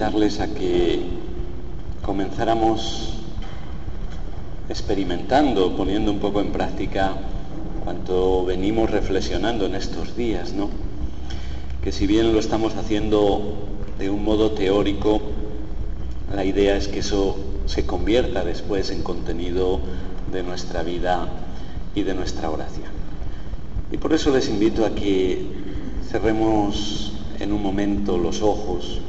invitarles a que comenzáramos experimentando, poniendo un poco en práctica cuanto venimos reflexionando en estos días, ¿no? Que si bien lo estamos haciendo de un modo teórico, la idea es que eso se convierta después en contenido de nuestra vida y de nuestra oración. Y por eso les invito a que cerremos en un momento los ojos,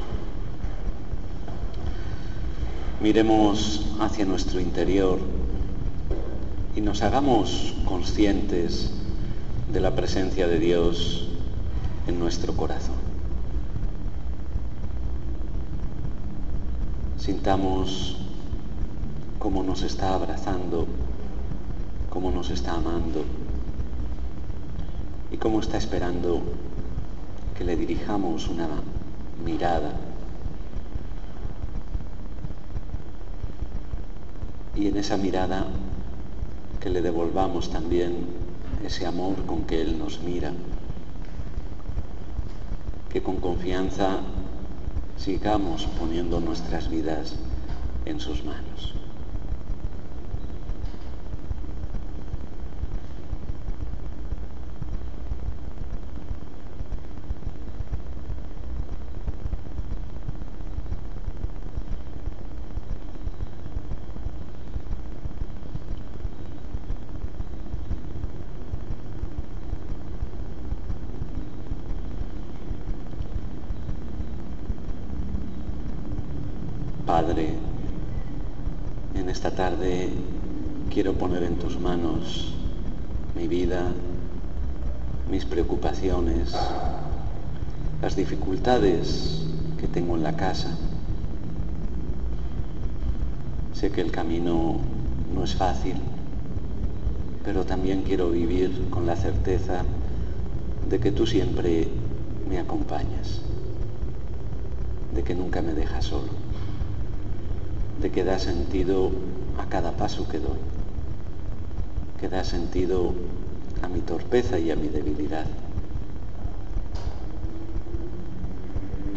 miremos hacia nuestro interior y nos hagamos conscientes de la presencia de Dios en nuestro corazón. Sintamos cómo nos está abrazando, cómo nos está amando y cómo está esperando que le dirijamos una mirada. Y en esa mirada que le devolvamos también ese amor con que Él nos mira, que con confianza sigamos poniendo nuestras vidas en sus manos. Padre, en esta tarde quiero poner en tus manos mi vida, mis preocupaciones, las que tengo en la casa. Sé que el camino no es fácil, pero también quiero vivir con la certeza de que tú siempre me acompañas, de que nunca me dejas solo de que da sentido a cada paso que doy, que da sentido a mi torpeza y a mi debilidad.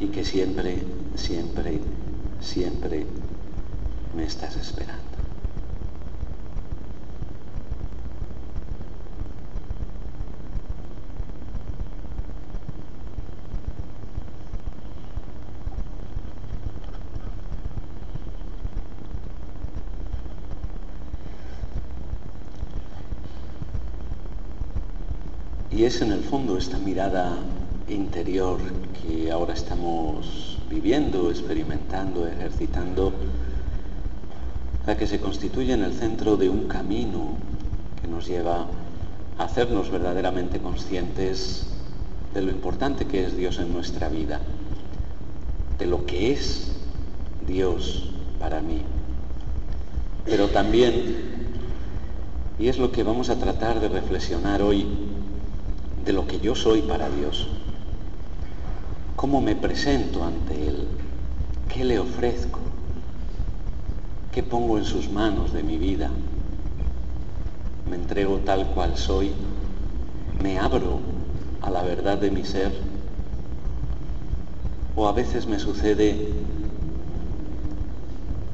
Y que siempre, siempre, siempre me estás esperando. Y es en el fondo esta mirada interior que ahora estamos viviendo, experimentando, ejercitando, la que se constituye en el centro de un camino que nos lleva a hacernos verdaderamente conscientes de lo importante que es Dios en nuestra vida, de lo que es Dios para mí, pero también Y es lo que vamos a tratar de reflexionar hoy de lo que yo soy para Dios. ¿Cómo me presento ante Él? ¿Qué le ofrezco? ¿Qué pongo en sus manos de mi vida? ¿Me entrego tal cual soy? ¿Me abro a la verdad de mi ser? ¿O a veces me sucede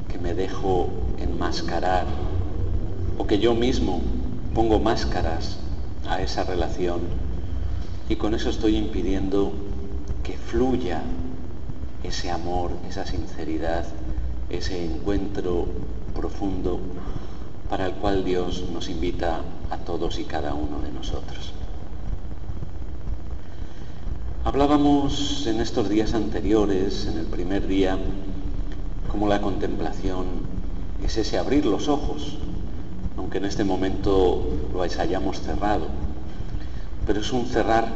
que me dejo enmascarar o que yo mismo pongo máscaras a esa relación y con eso estoy impidiendo fluya ese amor, esa sinceridad, ese encuentro profundo para el cual Dios nos invita a todos y cada uno de nosotros. Hablábamos en estos días anteriores, en el primer día, cómo la contemplación es ese abrir los ojos, aunque en este momento lo hayamos cerrado, pero es un cerrar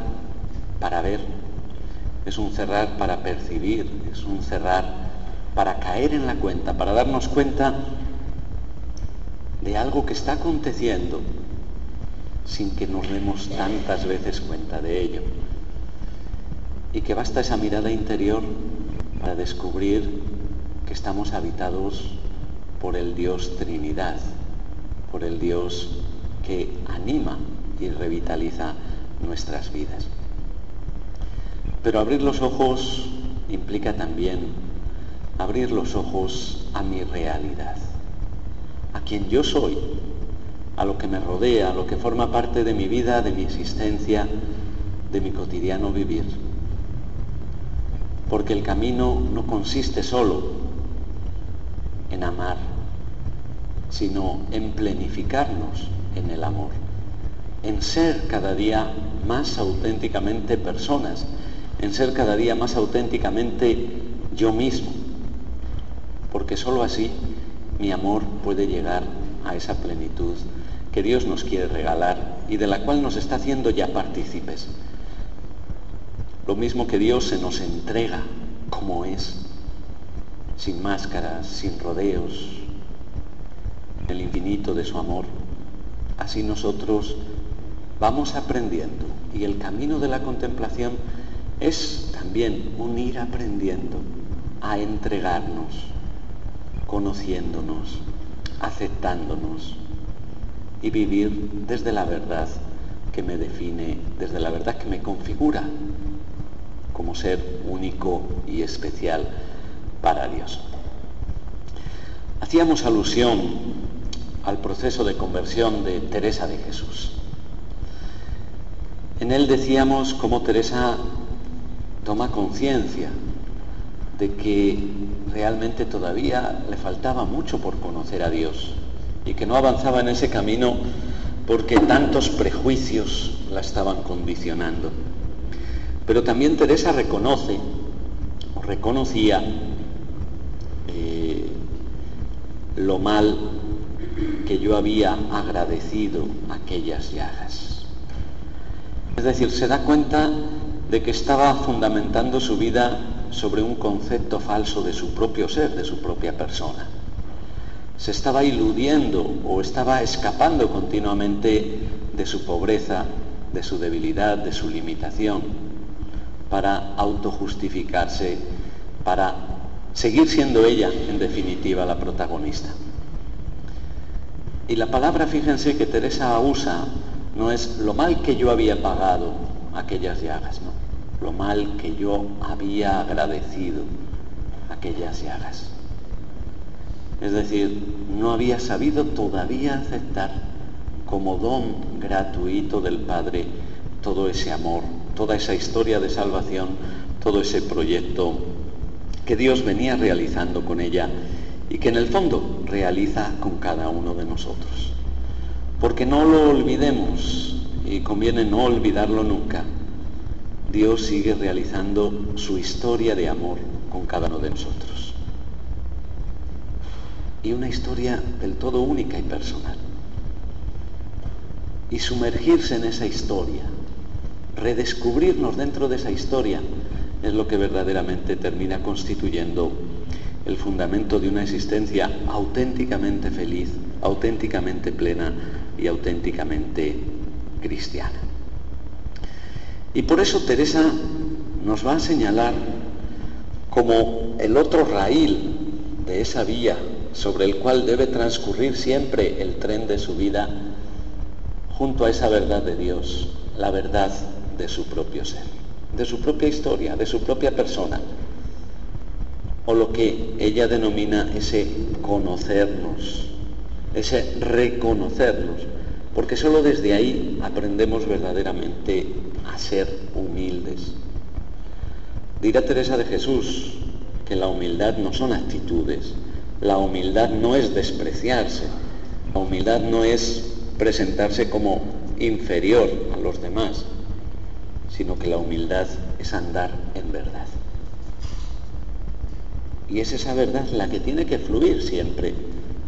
para ver, es un cerrar para percibir, es un cerrar para caer en la cuenta, para darnos cuenta de algo que está aconteciendo sin que nos demos tantas veces cuenta de ello. Y que basta esa mirada interior para descubrir que estamos habitados por el Dios Trinidad, por el Dios que anima y revitaliza nuestras vidas. Pero abrir los ojos implica también abrir los ojos a mi realidad, a quien yo soy, a lo que me rodea, a lo que forma parte de mi vida, de mi existencia, de mi cotidiano vivir. Porque el camino no consiste solo en amar, sino en plenificarnos en el amor, en ser cada día más auténticamente personas, en ser cada día más auténticamente yo mismo, porque sólo así mi amor puede llegar a esa plenitud que Dios nos quiere regalar y de la cual nos está haciendo ya partícipes. Lo mismo que Dios se nos entrega como es, sin máscaras, sin rodeos, el infinito de su amor, así nosotros vamos aprendiendo. Y el camino de la contemplación es también un ir aprendiendo a entregarnos, conociéndonos, aceptándonos y vivir desde la verdad que me define, desde la verdad que me configura como ser único y especial para Dios. Hacíamos alusión al proceso de conversión de Teresa de Jesús. En él decíamos cómo Teresa toma conciencia de que realmente todavía le faltaba mucho por conocer a Dios y que no avanzaba en ese camino porque tantos prejuicios la estaban condicionando. Pero también Teresa reconoce o reconocía eh, lo mal que yo había agradecido aquellas llagas. Es decir, se da cuenta de que estaba fundamentando su vida sobre un concepto falso de su propio ser, de su propia persona. Se estaba iludiendo o estaba escapando continuamente de su pobreza, de su debilidad, de su limitación, para autojustificarse, para seguir siendo ella, en definitiva, la protagonista. Y la palabra, fíjense, que Teresa usa no es lo mal que yo había pagado aquellas llagas, no. Lo mal que yo había agradecido aquellas llagas. Es decir, no había sabido todavía aceptar como don gratuito del Padre todo ese amor, toda esa historia de salvación, todo ese proyecto que Dios venía realizando con ella y que en el fondo realiza con cada uno de nosotros. Porque no lo olvidemos y conviene no olvidarlo nunca. Dios sigue realizando su historia de amor con cada uno de nosotros. Y una historia del todo única y personal. Y sumergirse en esa historia, redescubrirnos dentro de esa historia, es lo que verdaderamente termina constituyendo el fundamento de una existencia auténticamente feliz, auténticamente plena y auténticamente cristiana. Y por eso Teresa nos va a señalar como el otro raíl de esa vía sobre el cual debe transcurrir siempre el tren de su vida junto a esa verdad de Dios, la verdad de su propio ser, de su propia historia, de su propia persona, o lo que ella denomina ese conocernos, ese reconocernos, porque sólo desde ahí aprendemos verdaderamente a ser humildes. Dirá Teresa de Jesús que la humildad no son actitudes, la humildad no es despreciarse, la humildad no es presentarse como inferior a los demás, sino que la humildad es andar en verdad. Y es esa verdad la que tiene que fluir siempre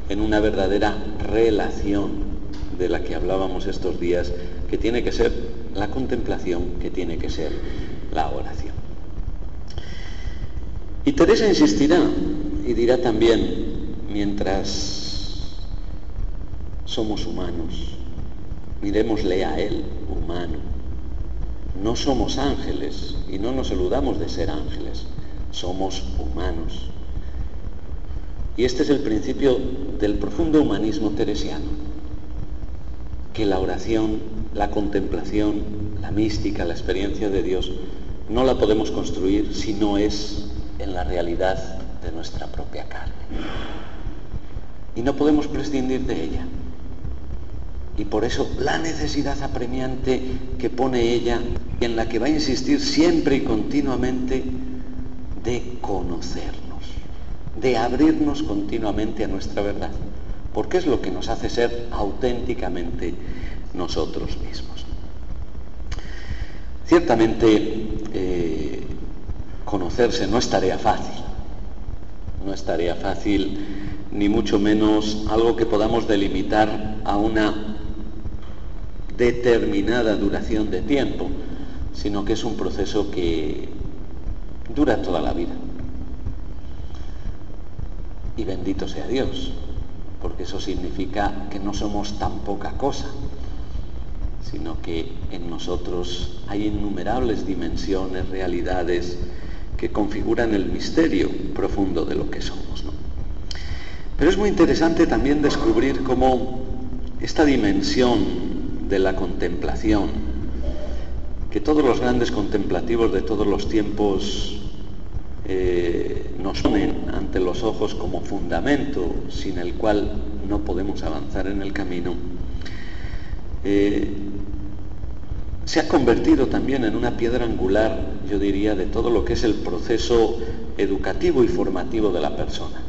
en una verdadera relación de la que hablábamos estos días, que tiene que ser la contemplación, que tiene que ser la oración. Y Teresa insistirá y dirá también, mientras somos humanos, miremosle a Él humano. No somos ángeles y no nos saludamos de ser ángeles, somos humanos. Y este es el principio del profundo humanismo teresiano, que la oración, la contemplación, la mística, la experiencia de Dios, no la podemos construir si no es en la realidad de nuestra propia carne. Y no podemos prescindir de ella. Y por eso la necesidad apremiante que pone ella, y en la que va a insistir siempre y continuamente, de conocernos, de abrirnos continuamente a nuestra verdad, porque es lo que nos hace ser auténticamente nosotros mismos. Ciertamente, eh, conocerse no es tarea fácil, no es tarea fácil, ni mucho menos algo que podamos delimitar a una determinada duración de tiempo, sino que es un proceso que dura toda la vida. Y bendito sea Dios, porque eso significa que no somos tan poca cosa, sino que en nosotros hay innumerables dimensiones, realidades que configuran el misterio profundo de lo que somos. Pero es muy interesante también descubrir cómo esta dimensión de la contemplación, que todos los grandes contemplativos de todos los tiempos eh, nos ponen ante los ojos como fundamento sin el cual no podemos avanzar en el camino, eh, se ha convertido también en una piedra angular, yo diría, de todo lo que es el proceso educativo y formativo de la persona.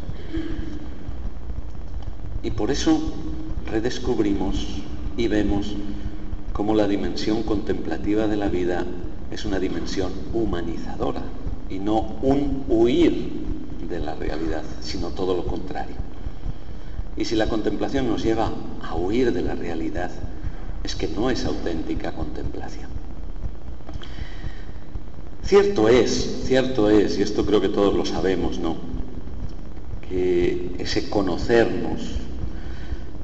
Y por eso redescubrimos y vemos cómo la dimensión contemplativa de la vida es una dimensión humanizadora y no un huir de la realidad, sino todo lo contrario. Y si la contemplación nos lleva a huir de la realidad, es que no es auténtica contemplación. Cierto es, cierto es, y esto creo que todos lo sabemos, ¿no? Que ese conocernos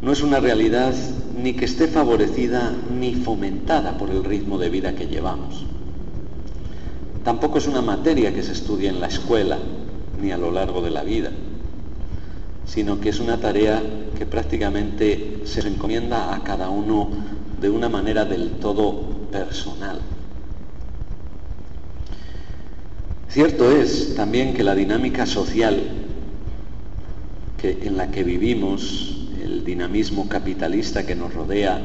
no es una realidad ni que esté favorecida ni fomentada por el ritmo de vida que llevamos. Tampoco es una materia que se estudie en la escuela ni a lo largo de la vida, sino que es una tarea que prácticamente se encomienda a cada uno de una manera del todo personal. Cierto es también que la dinámica social que, en la que vivimos, el dinamismo capitalista que nos rodea,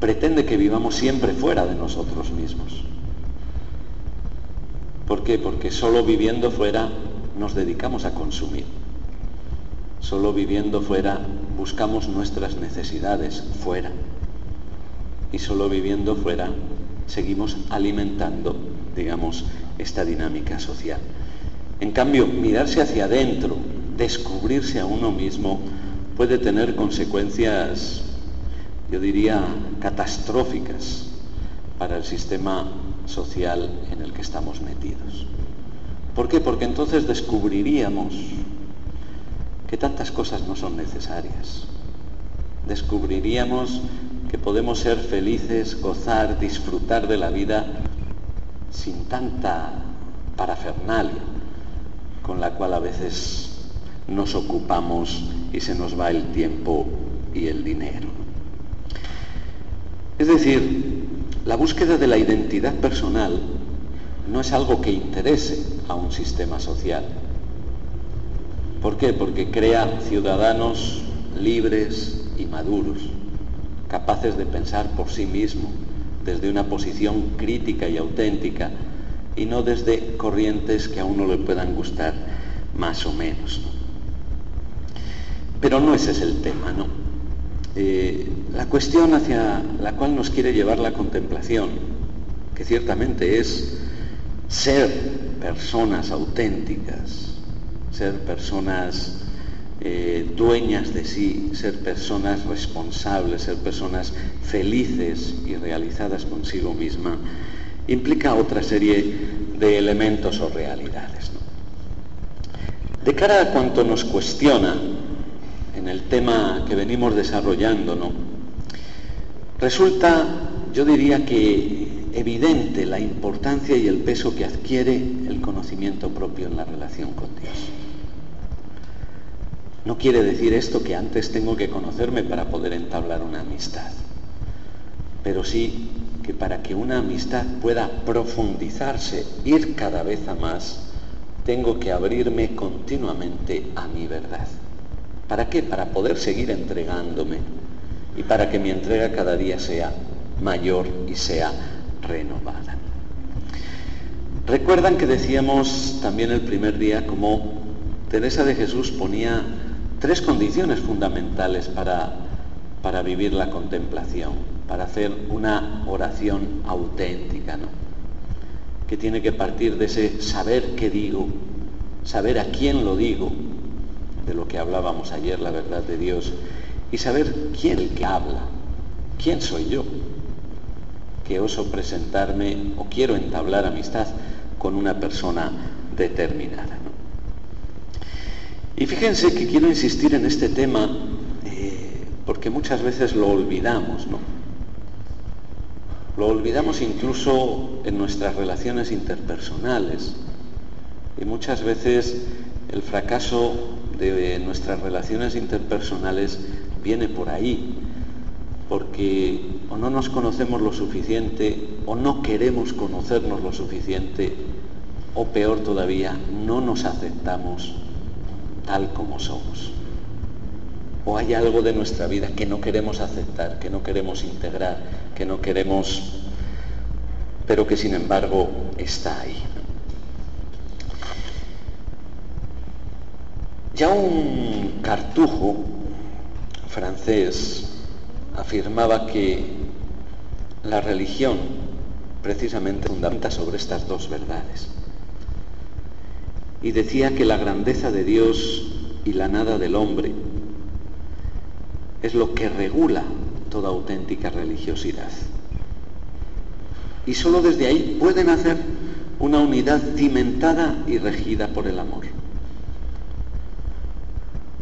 pretende que vivamos siempre fuera de nosotros mismos. ¿Por qué? Porque solo viviendo fuera nos dedicamos a consumir. Solo viviendo fuera buscamos nuestras necesidades fuera y solo viviendo fuera seguimos alimentando, digamos, esta dinámica social. En cambio, mirarse hacia adentro, descubrirse a uno mismo, puede tener consecuencias, yo diría, catastróficas para el sistema social en el que estamos metidos. ¿Por qué? Porque entonces descubriríamos que tantas cosas no son necesarias, descubriríamos que podemos ser felices, gozar, disfrutar de la vida sin tanta parafernalia con la cual a veces nos ocupamos y se nos va el tiempo y el dinero. Es decir, la búsqueda de la identidad personal no es algo que interese a un sistema social. ¿Por qué? Porque crea ciudadanos libres y maduros, capaces de pensar por sí mismos desde una posición crítica y auténtica y no desde corrientes que a uno le puedan gustar más o menos. Pero no ese es el tema, ¿no? Eh, la cuestión hacia la cual nos quiere llevar la contemplación, que ciertamente es ser personas auténticas, ser personas eh, dueñas de sí, ser personas responsables, ser personas felices y realizadas consigo misma, implica otra serie de elementos o realidades. De cara a cuanto nos cuestiona en el tema que venimos desarrollando, ¿no? resulta, yo diría que evidente la importancia y el peso que adquiere el conocimiento propio en la relación con Dios. No quiere decir esto que antes tengo que conocerme para poder entablar una amistad, pero sí que para que una amistad pueda profundizarse, ir cada vez a más, tengo que abrirme continuamente a mi verdad. ¿Para qué? Para poder seguir entregándome y para que mi entrega cada día sea mayor y sea renovada. Recuerdan que decíamos también el primer día como Teresa de Jesús ponía tres condiciones fundamentales para, para vivir la contemplación, para hacer una oración auténtica, ¿no? que tiene que partir de ese saber qué digo, saber a quién lo digo, de lo que hablábamos ayer, la verdad de Dios, y saber quién el que habla, quién soy yo, que oso presentarme o quiero entablar amistad con una persona determinada. Y fíjense que quiero insistir en este tema eh, porque muchas veces lo olvidamos, ¿no? Lo olvidamos incluso en nuestras relaciones interpersonales. Y muchas veces el fracaso de nuestras relaciones interpersonales viene por ahí, porque o no nos conocemos lo suficiente, o no queremos conocernos lo suficiente, o peor todavía, no nos aceptamos tal como somos. O hay algo de nuestra vida que no queremos aceptar, que no queremos integrar, que no queremos, pero que sin embargo está ahí. Ya un cartujo francés afirmaba que la religión precisamente fundamenta sobre estas dos verdades. Y decía que la grandeza de Dios y la nada del hombre es lo que regula toda auténtica religiosidad. Y sólo desde ahí pueden hacer una unidad cimentada y regida por el amor.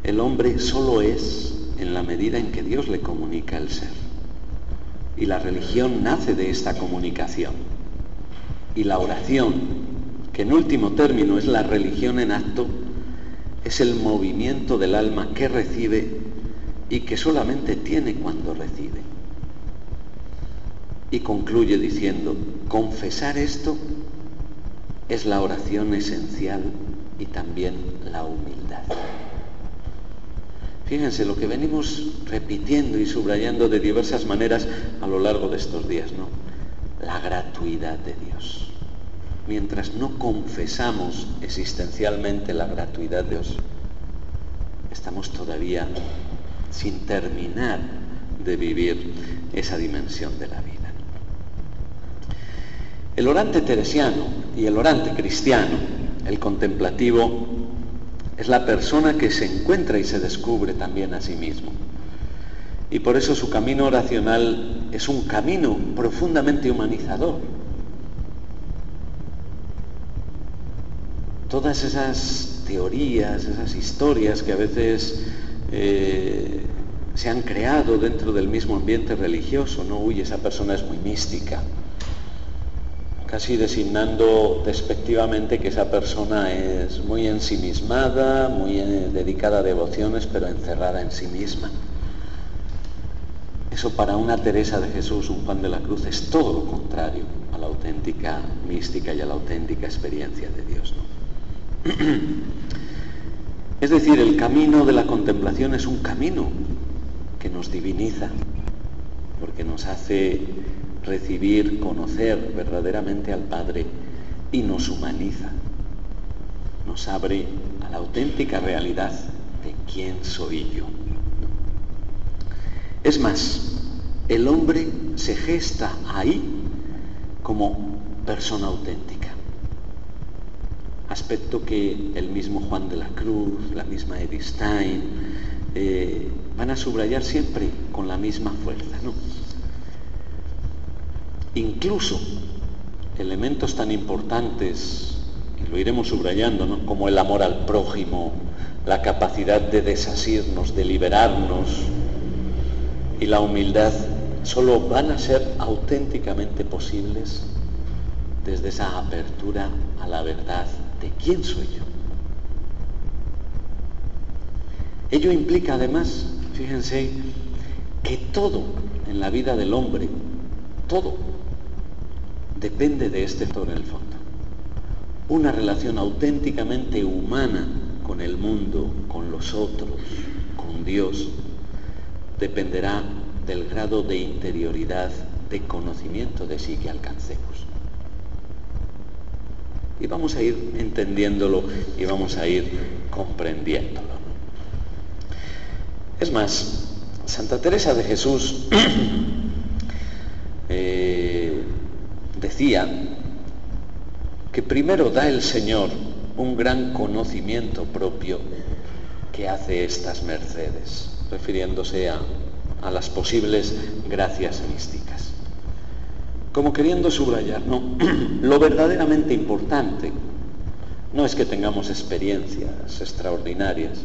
El hombre solo es en la medida en que Dios le comunica el ser. Y la religión nace de esta comunicación. Y la oración, que en último término es la religión en acto, es el movimiento del alma que recibe y que solamente tiene cuando recibe. Y concluye diciendo, confesar esto es la oración esencial y también la humildad. Fíjense lo que venimos repitiendo y subrayando de diversas maneras a lo largo de estos días, ¿no? La gratuidad de Dios. Mientras no confesamos existencialmente la gratuidad de Dios, estamos todavía sin terminar de vivir esa dimensión de la vida. El orante teresiano y el orante cristiano, el contemplativo, es la persona que se encuentra y se descubre también a sí mismo. Y por eso su camino oracional es un camino profundamente humanizador. Todas esas teorías, esas historias que a veces eh, se han creado dentro del mismo ambiente religioso, ¿no? Uy, esa persona es muy mística, casi designando despectivamente que esa persona es muy ensimismada, muy eh, dedicada a devociones, pero encerrada en sí misma. Eso para una Teresa de Jesús, un Juan de la Cruz, es todo lo contrario a la auténtica mística y a la auténtica experiencia de Dios. Es decir, el camino de la contemplación es un camino que nos diviniza, porque nos hace recibir, conocer verdaderamente al Padre y nos humaniza, nos abre a la auténtica realidad de quién soy yo. Es más, el hombre se gesta ahí como persona auténtica. Aspecto que el mismo Juan de la Cruz, la misma Edith Stein, eh, van a subrayar siempre con la misma fuerza. ¿no? Incluso elementos tan importantes, y lo iremos subrayando, como el amor al prójimo, la capacidad de desasirnos, de liberarnos, y la humildad solo van a ser auténticamente posibles desde esa apertura a la verdad de quién soy yo. Ello implica además, fíjense, que todo en la vida del hombre, todo, depende de este todo en el fondo. Una relación auténticamente humana con el mundo, con los otros, con Dios, dependerá del grado de interioridad, de conocimiento de sí que alcancemos. Y vamos a ir entendiéndolo y vamos a ir comprendiéndolo. Es más, Santa Teresa de Jesús eh, decía que primero da el Señor un gran conocimiento propio que hace estas mercedes refiriéndose a, las posibles gracias místicas. Como queriendo subrayar, no, lo verdaderamente importante no es que tengamos experiencias extraordinarias,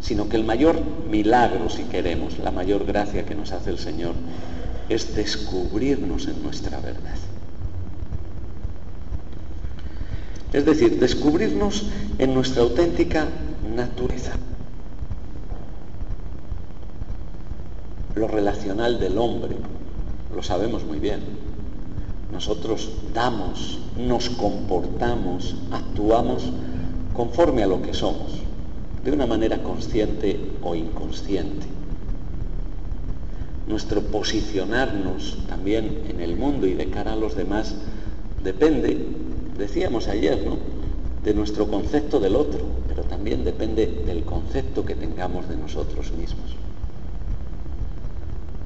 sino que el mayor milagro, si queremos, la mayor gracia que nos hace el Señor, es descubrirnos en nuestra verdad. Es decir, descubrirnos en nuestra auténtica naturaleza. lo relacional del hombre, lo sabemos muy bien. Nosotros damos, nos comportamos, actuamos conforme a lo que somos, de una manera consciente o inconsciente. Nuestro posicionarnos también en el mundo y de cara a los demás depende, decíamos ayer, ¿no? de nuestro concepto del otro, pero también depende del concepto que tengamos de nosotros mismos.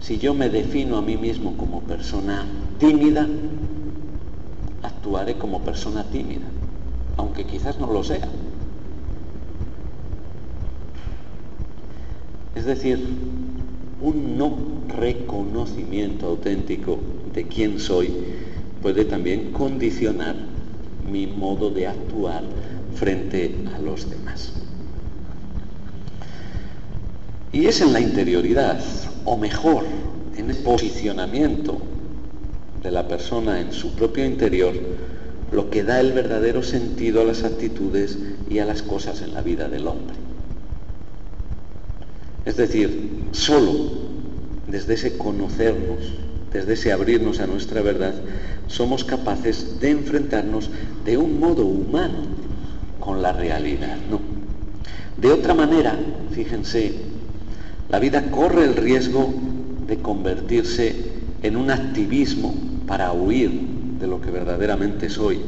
Si yo me defino a mí mismo como persona tímida, actuaré como persona tímida, aunque quizás no lo sea. Es decir, un no reconocimiento auténtico de quién soy puede también condicionar mi modo de actuar frente a los demás. Y es en la interioridad, o mejor, en el posicionamiento de la persona en su propio interior, lo que da el verdadero sentido a las actitudes y a las cosas en la vida del hombre. Es decir, solo desde ese conocernos, desde ese abrirnos a nuestra verdad, somos capaces de enfrentarnos de un modo humano con la realidad, ¿no? De otra manera, fíjense, la vida corre el riesgo de convertirse en un activismo para huir de lo que verdaderamente soy,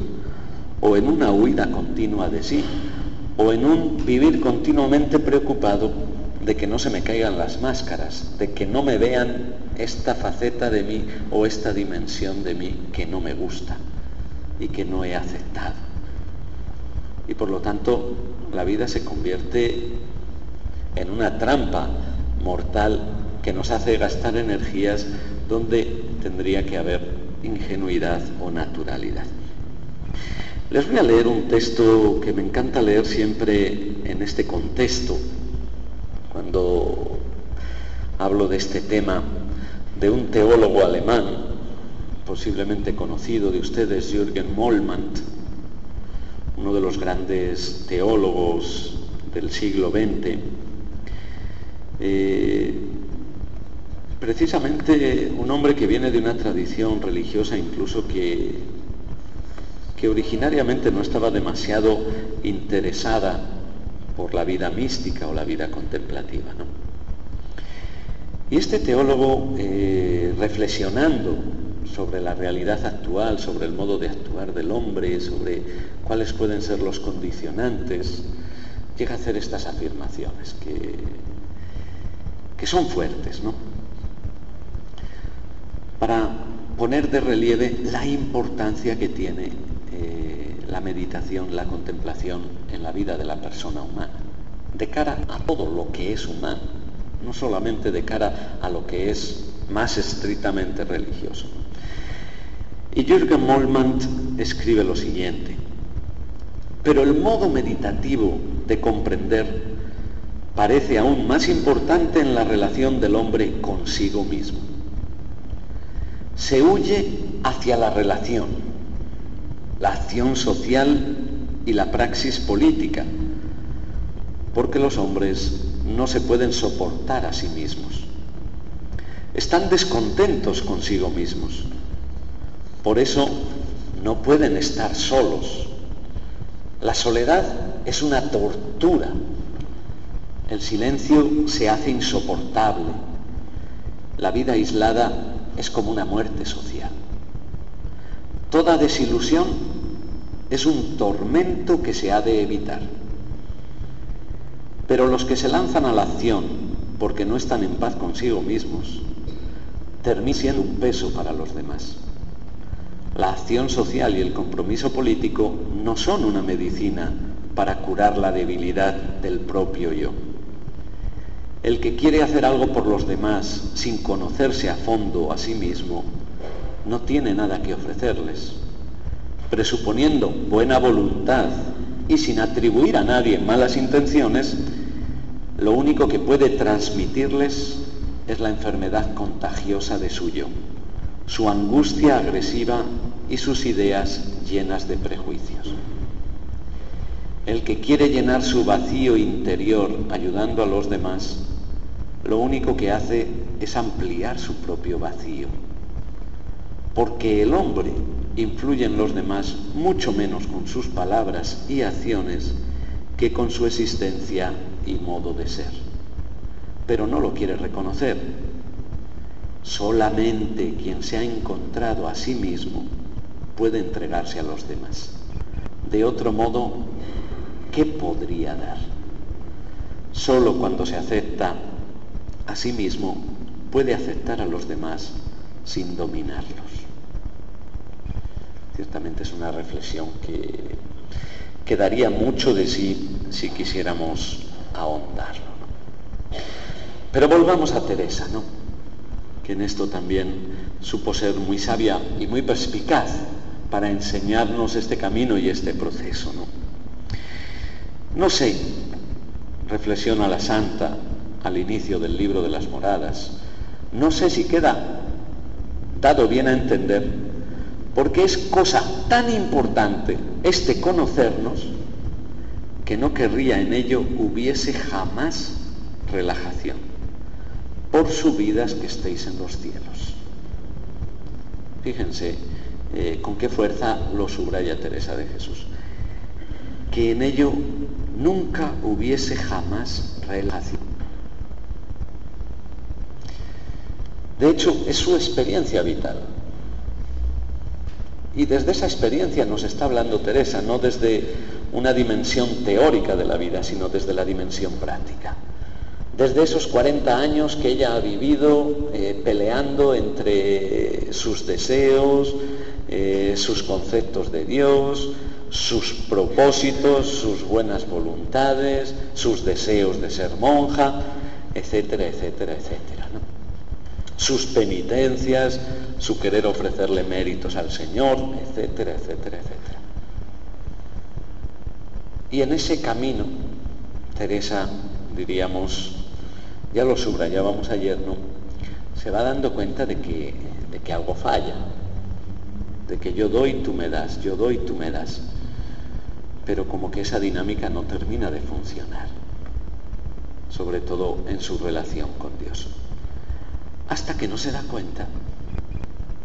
o en una huida continua de sí, o en un vivir continuamente preocupado de que no se me caigan las máscaras, de que no me vean esta faceta de mí o esta dimensión de mí que no me gusta y que no he aceptado. Y por lo tanto la vida se convierte en una trampa mortal que nos hace gastar energías donde tendría que haber ingenuidad o naturalidad. Les voy a leer un texto que me encanta leer siempre en este contexto, cuando Hablo de este tema de un teólogo alemán, posiblemente conocido de ustedes, Jürgen Mollmann, uno de los grandes teólogos del siglo XX. Eh, precisamente un hombre que viene de una tradición religiosa incluso que, que originariamente no estaba demasiado interesada por la vida mística o la vida contemplativa. Y este teólogo, eh, reflexionando sobre la realidad actual, sobre el modo de actuar del hombre, sobre cuáles pueden ser los condicionantes, llega a hacer estas afirmaciones que, que son fuertes, ¿no? Para poner de relieve la importancia que tiene eh, la meditación, la contemplación en la vida de la persona humana, de cara a todo lo que es humano, no solamente de cara a lo que es más estrictamente religioso. Y Jürgen Mollmann escribe lo siguiente, pero el modo meditativo de comprender parece aún más importante en la relación del hombre consigo mismo. Se huye hacia la relación, la acción social y la praxis política, porque los hombres no se pueden soportar a sí mismos. Están descontentos consigo mismos por eso no pueden estar solos. La soledad es una tortura. El silencio se hace insoportable. La vida aislada es como una muerte social. Toda desilusión es un tormento que se ha de evitar. Pero los que se lanzan a la acción porque no están en paz consigo mismos, terminan siendo un peso para los demás. La acción social y el compromiso político no son una medicina para curar la debilidad del propio yo. El que quiere hacer algo por los demás sin conocerse a fondo a sí mismo, no tiene nada que ofrecerles. Presuponiendo buena voluntad y sin atribuir a nadie malas intenciones, lo único que puede transmitirles es la enfermedad contagiosa de su yo su angustia agresiva y sus ideas llenas de prejuicios. El que quiere llenar su vacío interior ayudando a los demás, lo único que hace es ampliar su propio vacío. Porque el hombre influye en los demás mucho menos con sus palabras y acciones que con su existencia y modo de ser. Pero no lo quiere reconocer Solamente quien se ha encontrado a sí mismo puede entregarse a los demás. De otro modo, ¿qué podría dar? Solo cuando se acepta a sí mismo puede aceptar a los demás sin dominarlos. Ciertamente es una reflexión que, quedaría mucho de sí si quisiéramos ahondarlo. Pero volvamos a Teresa, ¿no? que en esto también supo ser muy sabia y muy perspicaz para enseñarnos este camino y este proceso. No, no sé, reflexiona la santa al inicio del libro de las moradas, no sé si queda dado bien a entender, porque es cosa tan importante este conocernos que no querría en ello hubiese jamás relajación por subidas que estéis en los cielos. Fíjense eh, con qué fuerza lo subraya Teresa de Jesús. Que en ello nunca hubiese jamás relación. De hecho, es su experiencia vital. Y desde esa experiencia nos está hablando Teresa, no desde una dimensión teórica de la vida, sino desde la dimensión práctica desde esos 40 años que ella ha vivido eh, peleando entre sus deseos, eh, sus conceptos de Dios, sus propósitos, sus buenas voluntades, sus deseos de ser monja, etcétera, etcétera, etcétera. Sus penitencias, su querer ofrecerle méritos al Señor, etcétera, etcétera, etcétera. Y en ese camino, Teresa, diríamos, ya lo subrayábamos ayer, ¿no? Se va dando cuenta de que, de que algo falla, de que yo doy, tú me das, yo doy, tú me das. Pero como que esa dinámica no termina de funcionar, sobre todo en su relación con Dios. Hasta que no se da cuenta,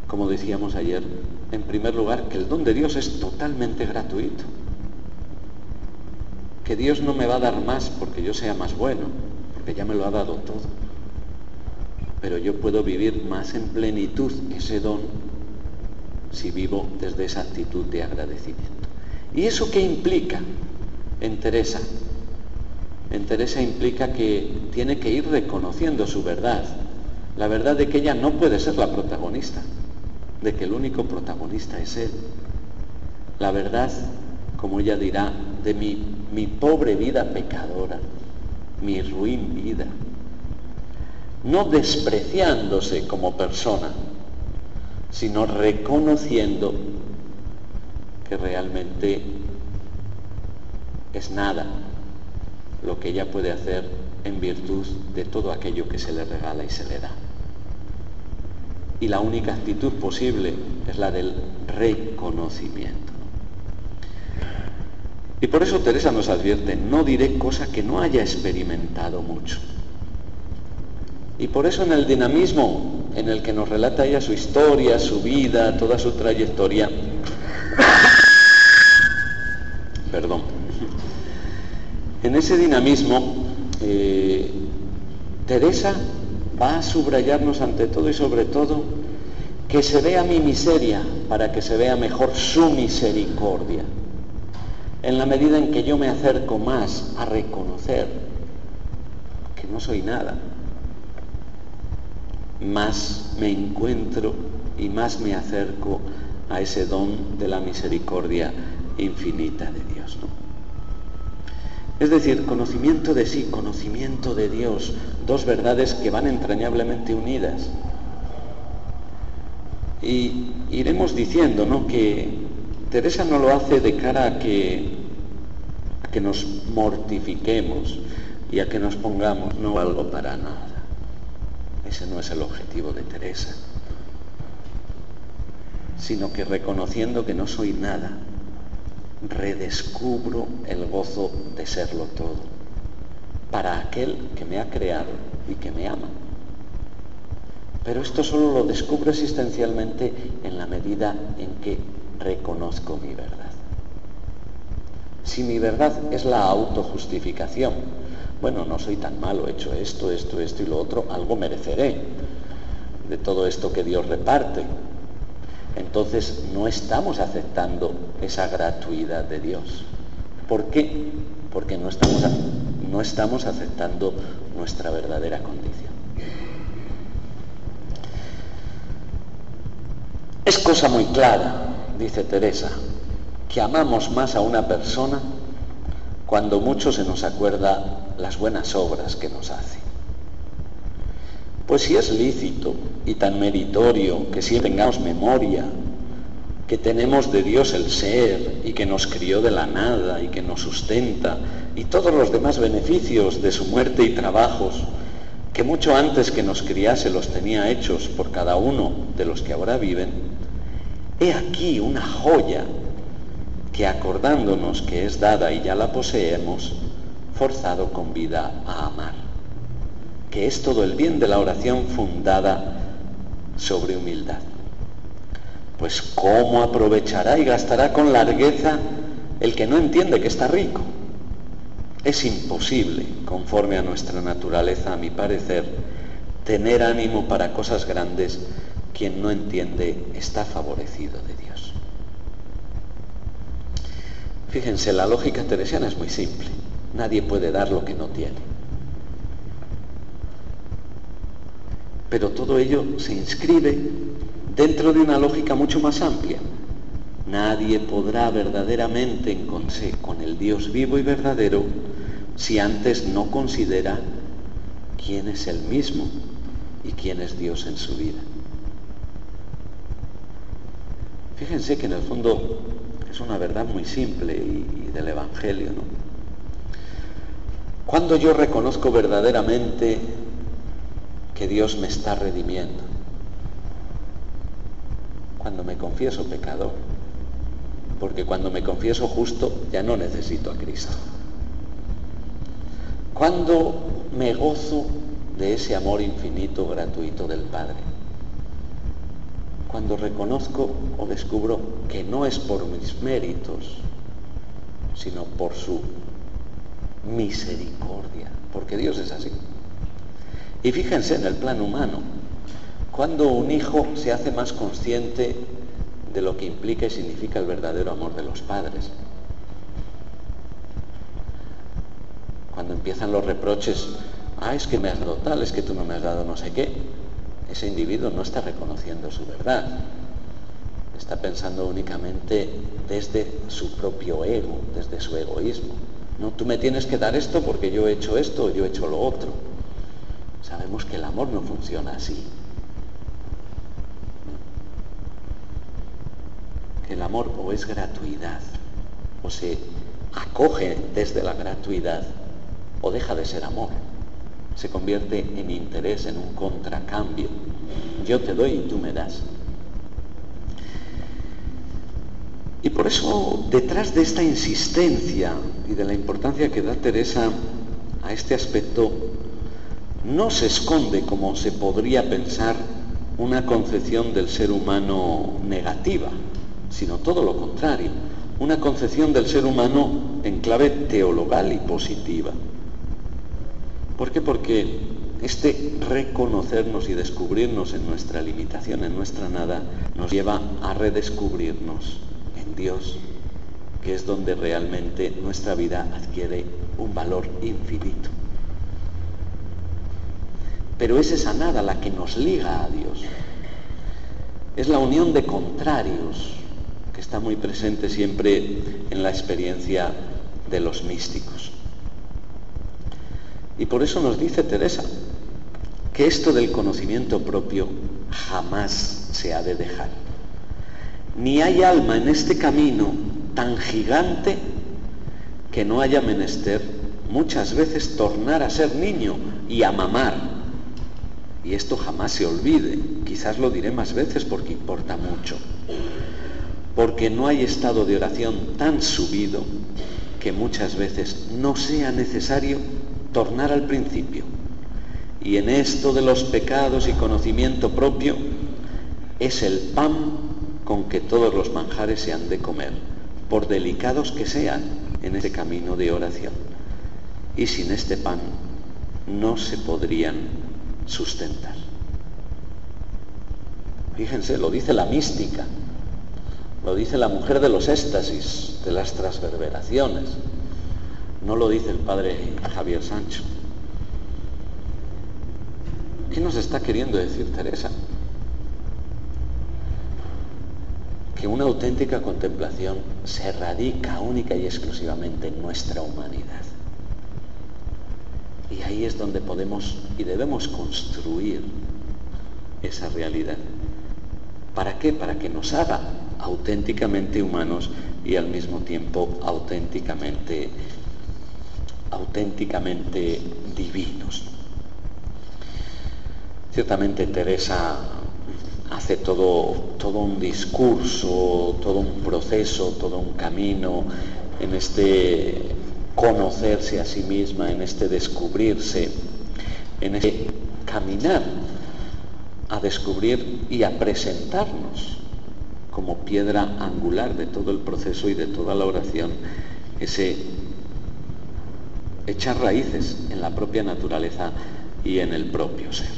como decíamos ayer, en primer lugar, que el don de Dios es totalmente gratuito. Que Dios no me va a dar más porque yo sea más bueno, porque ya me lo ha dado todo. Pero yo puedo vivir más en plenitud ese don si vivo desde esa actitud de agradecimiento. ¿Y eso qué implica en Teresa? En Teresa implica que tiene que ir reconociendo su verdad, la verdad de que ella no puede ser la protagonista, de que el único protagonista es Él. La verdad, como ella dirá, de mi, mi pobre vida pecadora, mi ruin vida. No despreciándose como persona, sino reconociendo que realmente es nada lo que ella puede hacer en virtud de todo aquello que se le regala y se le da. Y la única actitud posible es la del reconocimiento. Y por eso Teresa nos advierte, no diré cosa que no haya experimentado mucho. Y por eso en el dinamismo en el que nos relata ella su historia, su vida, toda su trayectoria, perdón, en ese dinamismo, eh, Teresa va a subrayarnos ante todo y sobre todo que se vea mi miseria para que se vea mejor su misericordia. En la medida en que yo me acerco más a reconocer que no soy nada, más me encuentro y más me acerco a ese don de la misericordia infinita de Dios. Es decir, conocimiento de sí, conocimiento de Dios, dos verdades que van entrañablemente unidas. Y iremos diciendo ¿no? que Teresa no lo hace de cara a que, a que nos mortifiquemos y a que nos pongamos no algo para nada. Ese no es el objetivo de Teresa, sino que reconociendo que no soy nada, redescubro el gozo de serlo todo para aquel que me ha creado y que me ama. Pero esto solo lo descubro existencialmente en la medida en que reconozco mi verdad. Si mi verdad es la autojustificación, bueno, no soy tan malo, he hecho esto, esto, esto y lo otro, algo mereceré de todo esto que Dios reparte, entonces no estamos aceptando esa gratuidad de Dios. ¿Por qué? Porque no estamos, no estamos aceptando nuestra verdadera condición. Es cosa muy clara, dice Teresa, que amamos más a una persona cuando mucho se nos acuerda las buenas obras que nos hace. Pues si es lícito y tan meritorio que si tengamos memoria, que tenemos de Dios el ser y que nos crió de la nada y que nos sustenta y todos los demás beneficios de su muerte y trabajos, que mucho antes que nos criase los tenía hechos por cada uno de los que ahora viven, he aquí una joya que acordándonos que es dada y ya la poseemos, forzado con vida a amar que es todo el bien de la oración fundada sobre humildad. Pues ¿cómo aprovechará y gastará con largueza el que no entiende que está rico? Es imposible, conforme a nuestra naturaleza, a mi parecer, tener ánimo para cosas grandes quien no entiende está favorecido de Dios. Fíjense, la lógica teresiana es muy simple. Nadie puede dar lo que no tiene. Pero todo ello se inscribe dentro de una lógica mucho más amplia. Nadie podrá verdaderamente encontrarse con el Dios vivo y verdadero si antes no considera quién es el mismo y quién es Dios en su vida. Fíjense que en el fondo es una verdad muy simple y, del Evangelio, ¿no? Cuando yo reconozco verdaderamente que Dios me está redimiendo. Cuando me confieso pecador. Porque cuando me confieso justo ya no necesito a Cristo. Cuando me gozo de ese amor infinito, gratuito del Padre. Cuando reconozco o descubro que no es por mis méritos, sino por su misericordia, porque Dios es así. Y fíjense en el plano humano, cuando un hijo se hace más consciente de lo que implica y significa el verdadero amor de los padres. Cuando empiezan los reproches, ah, es que me has dado tal, es que tú no me has dado no sé qué, ese individuo no está reconociendo su verdad, está pensando únicamente desde su propio ego, desde su egoísmo. No, tú me tienes que dar esto porque yo he hecho esto o yo he hecho lo otro. Sabemos que el amor no funciona así. Que el amor o es gratuidad, o se acoge desde la gratuidad, o deja de ser amor. Se convierte en interés, en un contracambio. Yo te doy y tú me das. Y por eso, detrás de esta insistencia y de la importancia que da Teresa a este aspecto, no se esconde, como se podría pensar, una concepción del ser humano negativa, sino todo lo contrario, una concepción del ser humano en clave teologal y positiva. ¿Por qué? Porque este reconocernos y descubrirnos en nuestra limitación, en nuestra nada, nos lleva a redescubrirnos en Dios, que es donde realmente nuestra vida adquiere un valor infinito. Pero es esa nada la que nos liga a Dios. Es la unión de contrarios que está muy presente siempre en la experiencia de los místicos. Y por eso nos dice Teresa que esto del conocimiento propio jamás se ha de dejar. Ni hay alma en este camino tan gigante que no haya menester muchas veces tornar a ser niño y a mamar y esto jamás se olvide, quizás lo diré más veces porque importa mucho, porque no hay estado de oración tan subido que muchas veces no sea necesario tornar al principio. Y en esto de los pecados y conocimiento propio es el pan con que todos los manjares se han de comer, por delicados que sean en este camino de oración. Y sin este pan no se podrían sustentar. Fíjense, lo dice la mística, lo dice la mujer de los éxtasis, de las transverberaciones, no lo dice el padre Javier Sancho. ¿Qué nos está queriendo decir Teresa? Que una auténtica contemplación se radica única y exclusivamente en nuestra humanidad. Y ahí es donde podemos y debemos construir esa realidad. ¿Para qué? Para que nos haga auténticamente humanos y al mismo tiempo auténticamente auténticamente divinos. Ciertamente Teresa hace todo, todo un discurso, todo un proceso, todo un camino en este conocerse a sí misma, en este descubrirse, en este caminar a descubrir y a presentarnos como piedra angular de todo el proceso y de toda la oración, ese echar raíces en la propia naturaleza y en el propio ser.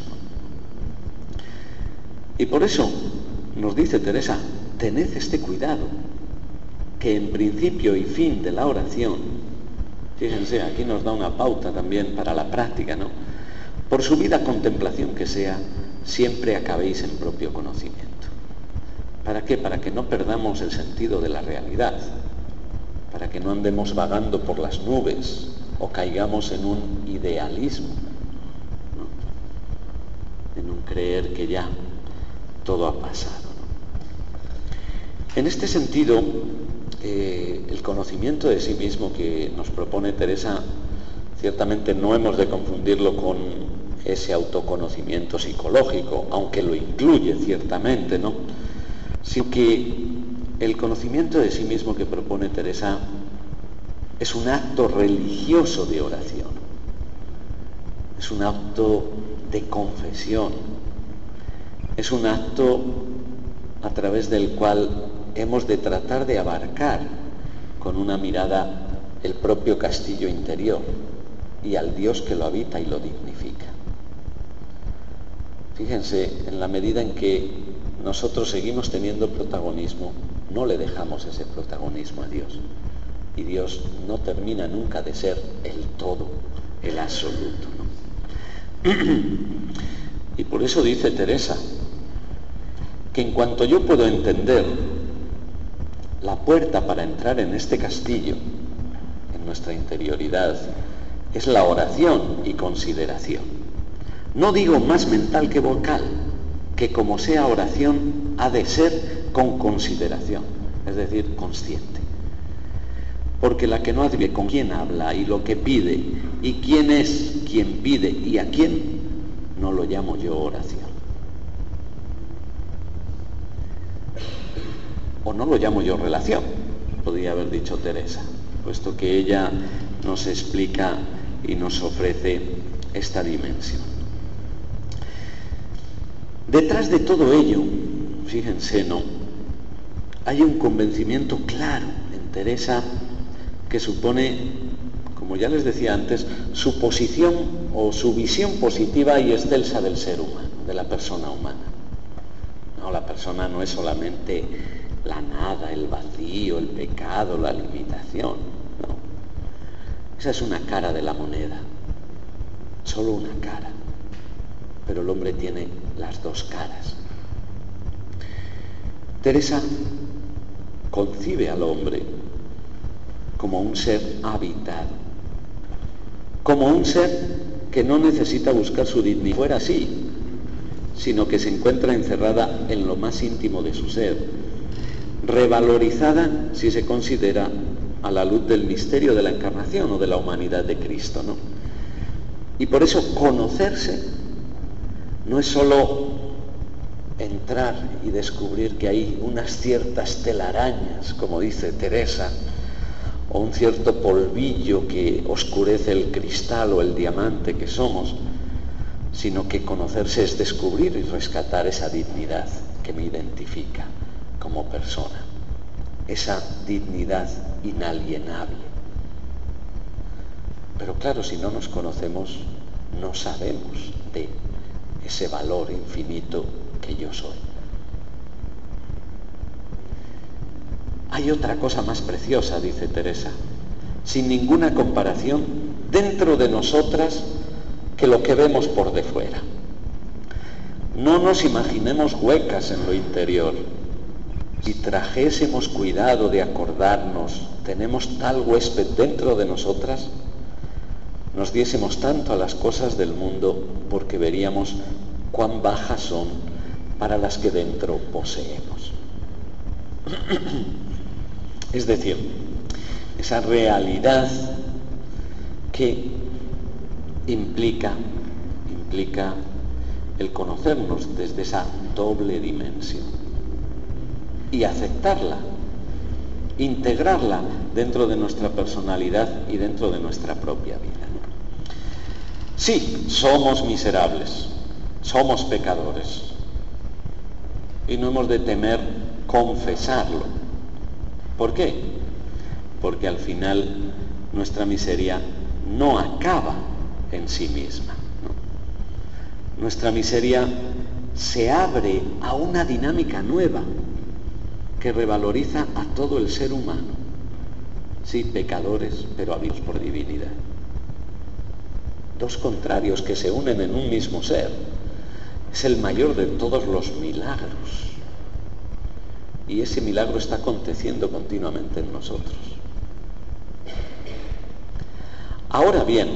Y por eso nos dice Teresa, tened este cuidado, que en principio y fin de la oración Fíjense, aquí nos da una pauta también para la práctica, ¿no? Por su vida contemplación que sea, siempre acabéis en propio conocimiento. ¿Para qué? Para que no perdamos el sentido de la realidad, para que no andemos vagando por las nubes o caigamos en un idealismo, en un creer que ya todo ha pasado. En este sentido, eh, el conocimiento de sí mismo que nos propone Teresa, ciertamente no hemos de confundirlo con ese autoconocimiento psicológico, aunque lo incluye ciertamente, ¿no? Sino que el conocimiento de sí mismo que propone Teresa es un acto religioso de oración, es un acto de confesión, es un acto a través del cual hemos de tratar de abarcar con una mirada el propio castillo interior y al Dios que lo habita y lo dignifica. Fíjense, en la medida en que nosotros seguimos teniendo protagonismo, no le dejamos ese protagonismo a Dios. Y Dios no termina nunca de ser el todo, el absoluto. y por eso dice Teresa, que en cuanto yo puedo entender la puerta para entrar en este castillo, en nuestra interioridad, es la oración y consideración. No digo más mental que vocal, que como sea oración ha de ser con consideración, es decir, consciente. Porque la que no adviene con quién habla y lo que pide y quién es quien pide y a quién, no lo llamo yo oración. O no lo llamo yo relación, podría haber dicho Teresa, puesto que ella nos explica y nos ofrece esta dimensión. Detrás de todo ello, fíjense, ¿no? Hay un convencimiento claro en Teresa que supone, como ya les decía antes, su posición o su visión positiva y excelsa del ser humano, de la persona humana. No, la persona no es solamente la nada, el vacío, el pecado, la limitación. Esa es una cara de la moneda, solo una cara. Pero el hombre tiene las dos caras. Teresa concibe al hombre como un ser habitado, como un ser que no necesita buscar su dignidad fuera así, sino que se encuentra encerrada en lo más íntimo de su ser, revalorizada si se considera a la luz del misterio de la encarnación o de la humanidad de Cristo. ¿no? Y por eso conocerse no es sólo entrar y descubrir que hay unas ciertas telarañas, como dice Teresa, o un cierto polvillo que oscurece el cristal o el diamante que somos, sino que conocerse es descubrir y rescatar esa dignidad que me identifica como persona, esa dignidad inalienable. Pero claro, si no nos conocemos, no sabemos de ese valor infinito que yo soy. Hay otra cosa más preciosa, dice Teresa, sin ninguna comparación, dentro de nosotras que lo que vemos por de fuera. No nos imaginemos huecas en lo interior, si trajésemos cuidado de acordarnos, tenemos tal huésped dentro de nosotras, nos diésemos tanto a las cosas del mundo porque veríamos cuán bajas son para las que dentro poseemos. Es decir, esa realidad que implica, implica el conocernos desde esa doble dimensión y aceptarla, integrarla dentro de nuestra personalidad y dentro de nuestra propia vida. Sí, somos miserables, somos pecadores y no hemos de temer confesarlo. ¿Por qué? Porque al final nuestra miseria no acaba en sí misma. Nuestra miseria se abre a una dinámica nueva, que revaloriza a todo el ser humano. Sí, pecadores, pero habidos por divinidad. Dos contrarios que se unen en un mismo ser. Es el mayor de todos los milagros. Y ese milagro está aconteciendo continuamente en nosotros. Ahora bien,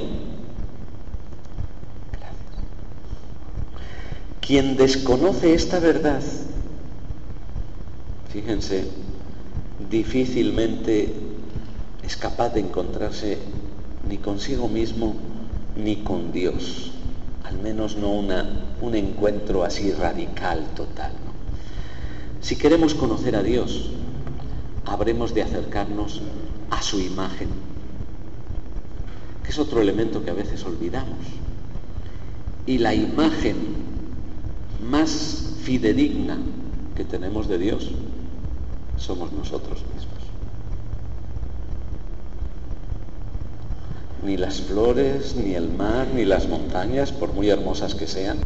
quien desconoce esta verdad fíjense, difícilmente es capaz de encontrarse ni consigo mismo ni con Dios al menos no un encuentro así radical, total. Si queremos conocer a Dios, habremos de acercarnos a su imagen, que es otro elemento que a veces olvidamos. Y la imagen más fidedigna que tenemos de Dios somos nosotros mismos. Ni las flores, ni el mar, ni las montañas, por muy hermosas que sean,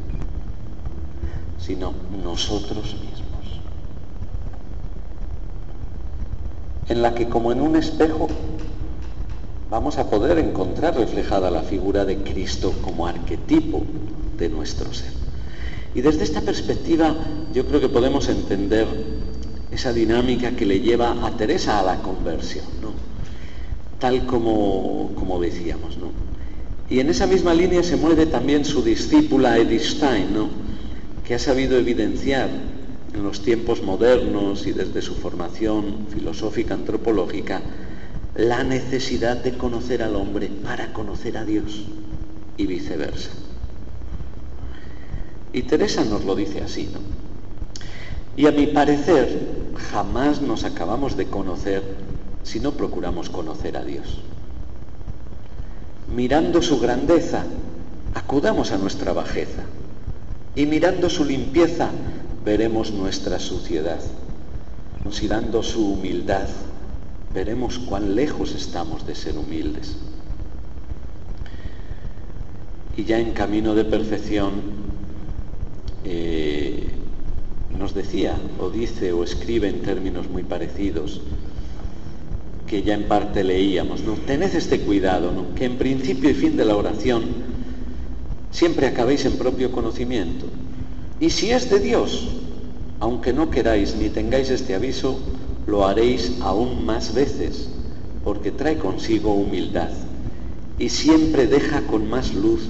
sino nosotros mismos. En la que como en un espejo vamos a poder encontrar reflejada la figura de Cristo como arquetipo de nuestro ser. Y desde esta perspectiva yo creo que podemos entender esa dinámica que le lleva a Teresa a la conversión, ¿no? tal como, como decíamos. ¿no? Y en esa misma línea se mueve también su discípula Edith Stein, ¿no? que ha sabido evidenciar en los tiempos modernos y desde su formación filosófica antropológica la necesidad de conocer al hombre para conocer a Dios y viceversa. Y Teresa nos lo dice así, ¿no? Y a mi parecer, jamás nos acabamos de conocer si no procuramos conocer a Dios. Mirando su grandeza, acudamos a nuestra bajeza. Y mirando su limpieza, veremos nuestra suciedad. Considerando su humildad, veremos cuán lejos estamos de ser humildes. Y ya en camino de perfección, eh, nos decía, o dice, o escribe en términos muy parecidos, que ya en parte leíamos, ¿no? Tened este cuidado. Que en principio y fin de la oración siempre acabéis en propio conocimiento. Y si es de Dios, aunque no queráis ni tengáis este aviso, lo haréis aún más veces, porque trae consigo humildad y siempre deja con más luz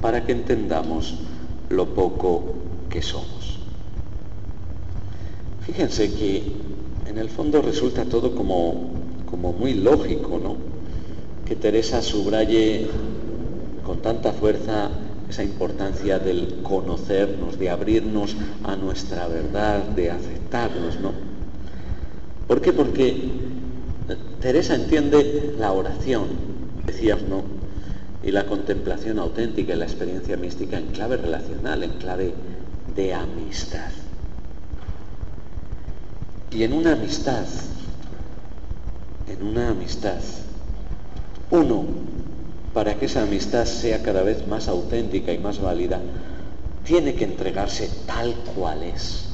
para que entendamos lo poco que somos. Fíjense que en el fondo resulta todo como, como muy lógico, ¿no? Que Teresa subraye con tanta fuerza esa importancia del conocernos, de abrirnos a nuestra verdad, de aceptarnos, ¿no? ¿Por qué? Porque Teresa entiende la oración, decíamos, ¿no? Y la contemplación auténtica y la experiencia mística en clave relacional, en clave de amistad. Y en una amistad, en una amistad, uno, para que esa amistad sea cada vez más auténtica y más válida, tiene que entregarse tal cual es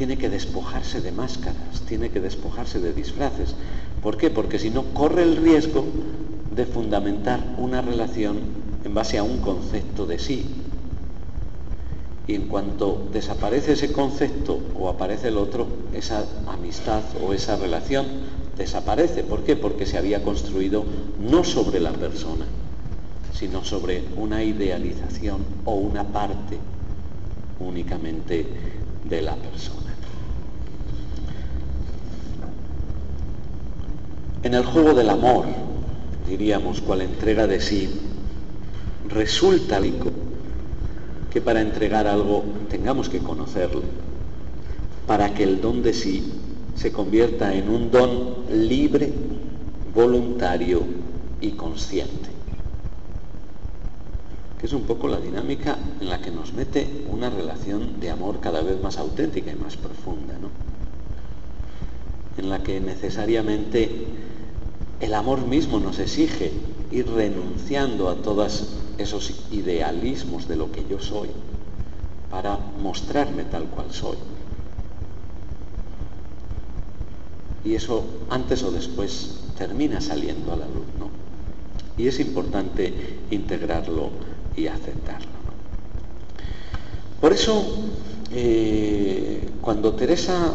tiene que despojarse de máscaras, tiene que despojarse de disfraces. ¿Por qué? Porque si no corre el riesgo de fundamentar una relación en base a un concepto de sí. Y en cuanto desaparece ese concepto o aparece el otro, esa amistad o esa relación desaparece. ¿Por qué? Porque se había construido no sobre la persona, sino sobre una idealización o una parte únicamente de la persona. En el juego del amor, diríamos, cual entrega de sí, resulta que para entregar algo tengamos que conocerlo, para que el don de sí se convierta en un don libre, voluntario y consciente. Que es un poco la dinámica en la que nos mete una relación de amor cada vez más auténtica y más profunda, ¿no? En la que necesariamente el amor mismo nos exige ir renunciando a todos esos idealismos de lo que yo soy para mostrarme tal cual soy. Y eso antes o después termina saliendo a la luz, ¿no? Y es importante integrarlo y aceptarlo. Por eso, eh, cuando Teresa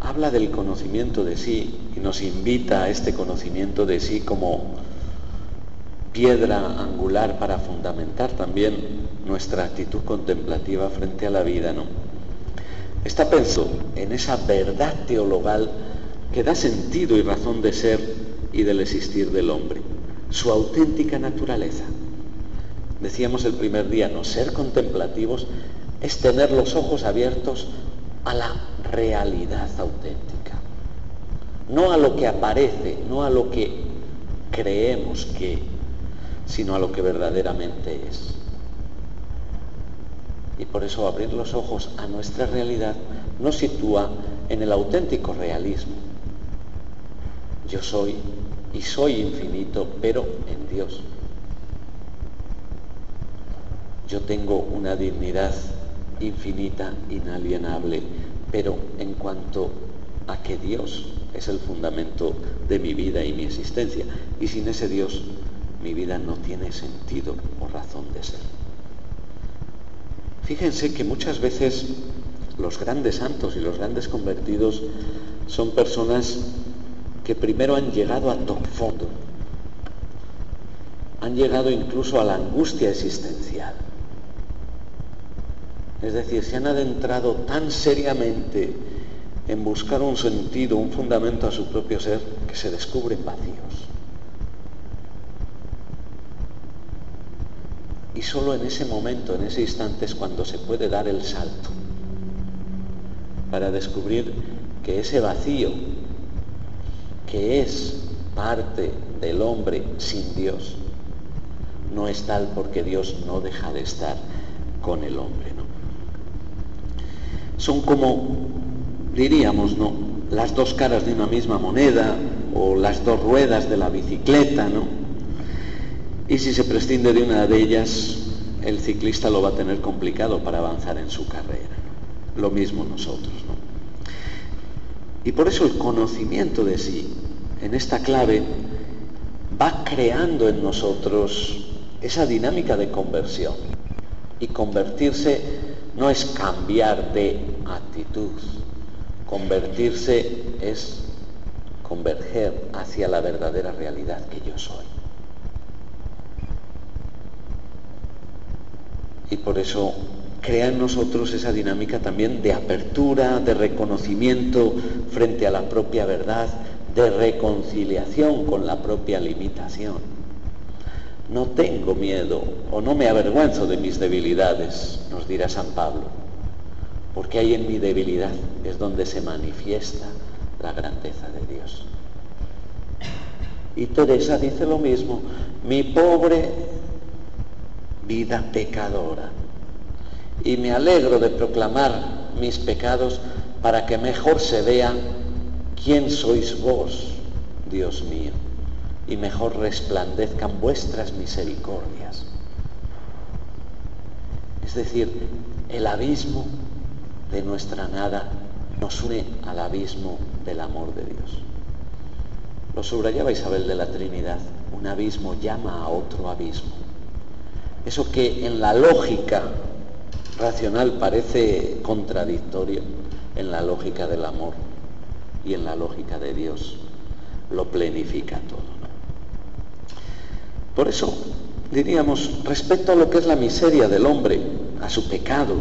habla del conocimiento de sí y nos invita a este conocimiento de sí como piedra angular para fundamentar también nuestra actitud contemplativa frente a la vida, ¿no? Está pensando en esa verdad teologal que da sentido y razón de ser y del existir del hombre, su auténtica naturaleza, decíamos el primer día, no ser contemplativos es tener los ojos abiertos a la realidad auténtica, no a lo que aparece, no a lo que creemos que, sino a lo que verdaderamente es. Y por eso abrir los ojos a nuestra realidad nos sitúa en el auténtico realismo. Yo soy y soy infinito, pero en Dios. Yo tengo una dignidad infinita, inalienable, pero en cuanto a que Dios es el fundamento de mi vida y mi existencia, y sin ese Dios mi vida no tiene sentido o razón de ser. Fíjense que muchas veces los grandes santos y los grandes convertidos son personas que primero han llegado a top fondo, han llegado incluso a la angustia existencial. Es decir, se han adentrado tan seriamente en buscar un sentido, un fundamento a su propio ser, que se descubren vacíos. Y solo en ese momento, en ese instante, es cuando se puede dar el salto para descubrir que ese vacío, que es parte del hombre sin Dios, no es tal porque Dios no deja de estar con el hombre son como, diríamos, ¿no? Las dos caras de una misma moneda o las dos ruedas de la bicicleta, ¿no? Y si se prescinde de una de ellas, el ciclista lo va a tener complicado para avanzar en su carrera. Lo mismo nosotros, ¿no? Y por eso el conocimiento de sí, en esta clave, va creando en nosotros esa dinámica de conversión. Y convertirse no es cambiar de actitud. Convertirse es converger hacia la verdadera realidad que yo soy. Y por eso crea en nosotros esa dinámica también de apertura, de reconocimiento frente a la propia verdad, de reconciliación con la propia limitación. No tengo miedo o no me avergüenzo de mis debilidades, nos dirá San Pablo, porque ahí en mi debilidad es donde se manifiesta la grandeza de Dios. Y Teresa dice lo mismo, mi pobre vida pecadora. Y me alegro de proclamar mis pecados para que mejor se vea quién sois vos, Dios mío y mejor resplandezcan vuestras misericordias. Es decir, el abismo de nuestra nada nos une al abismo del amor de Dios. Lo subrayaba Isabel de la Trinidad, un abismo llama a otro abismo. Eso que en la lógica racional parece contradictorio, en la lógica del amor y en la lógica de Dios lo plenifica todo. Por eso diríamos, respecto a lo que es la miseria del hombre, a su pecado,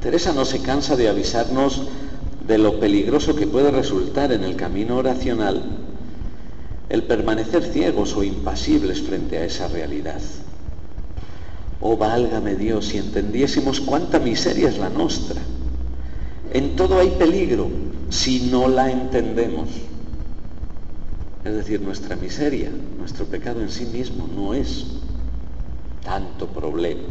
Teresa no se cansa de avisarnos de lo peligroso que puede resultar en el camino oracional el permanecer ciegos o impasibles frente a esa realidad. Oh, válgame Dios, si entendiésemos cuánta miseria es la nuestra. En todo hay peligro si no la entendemos. Es decir, nuestra miseria, nuestro pecado en sí mismo no es tanto problema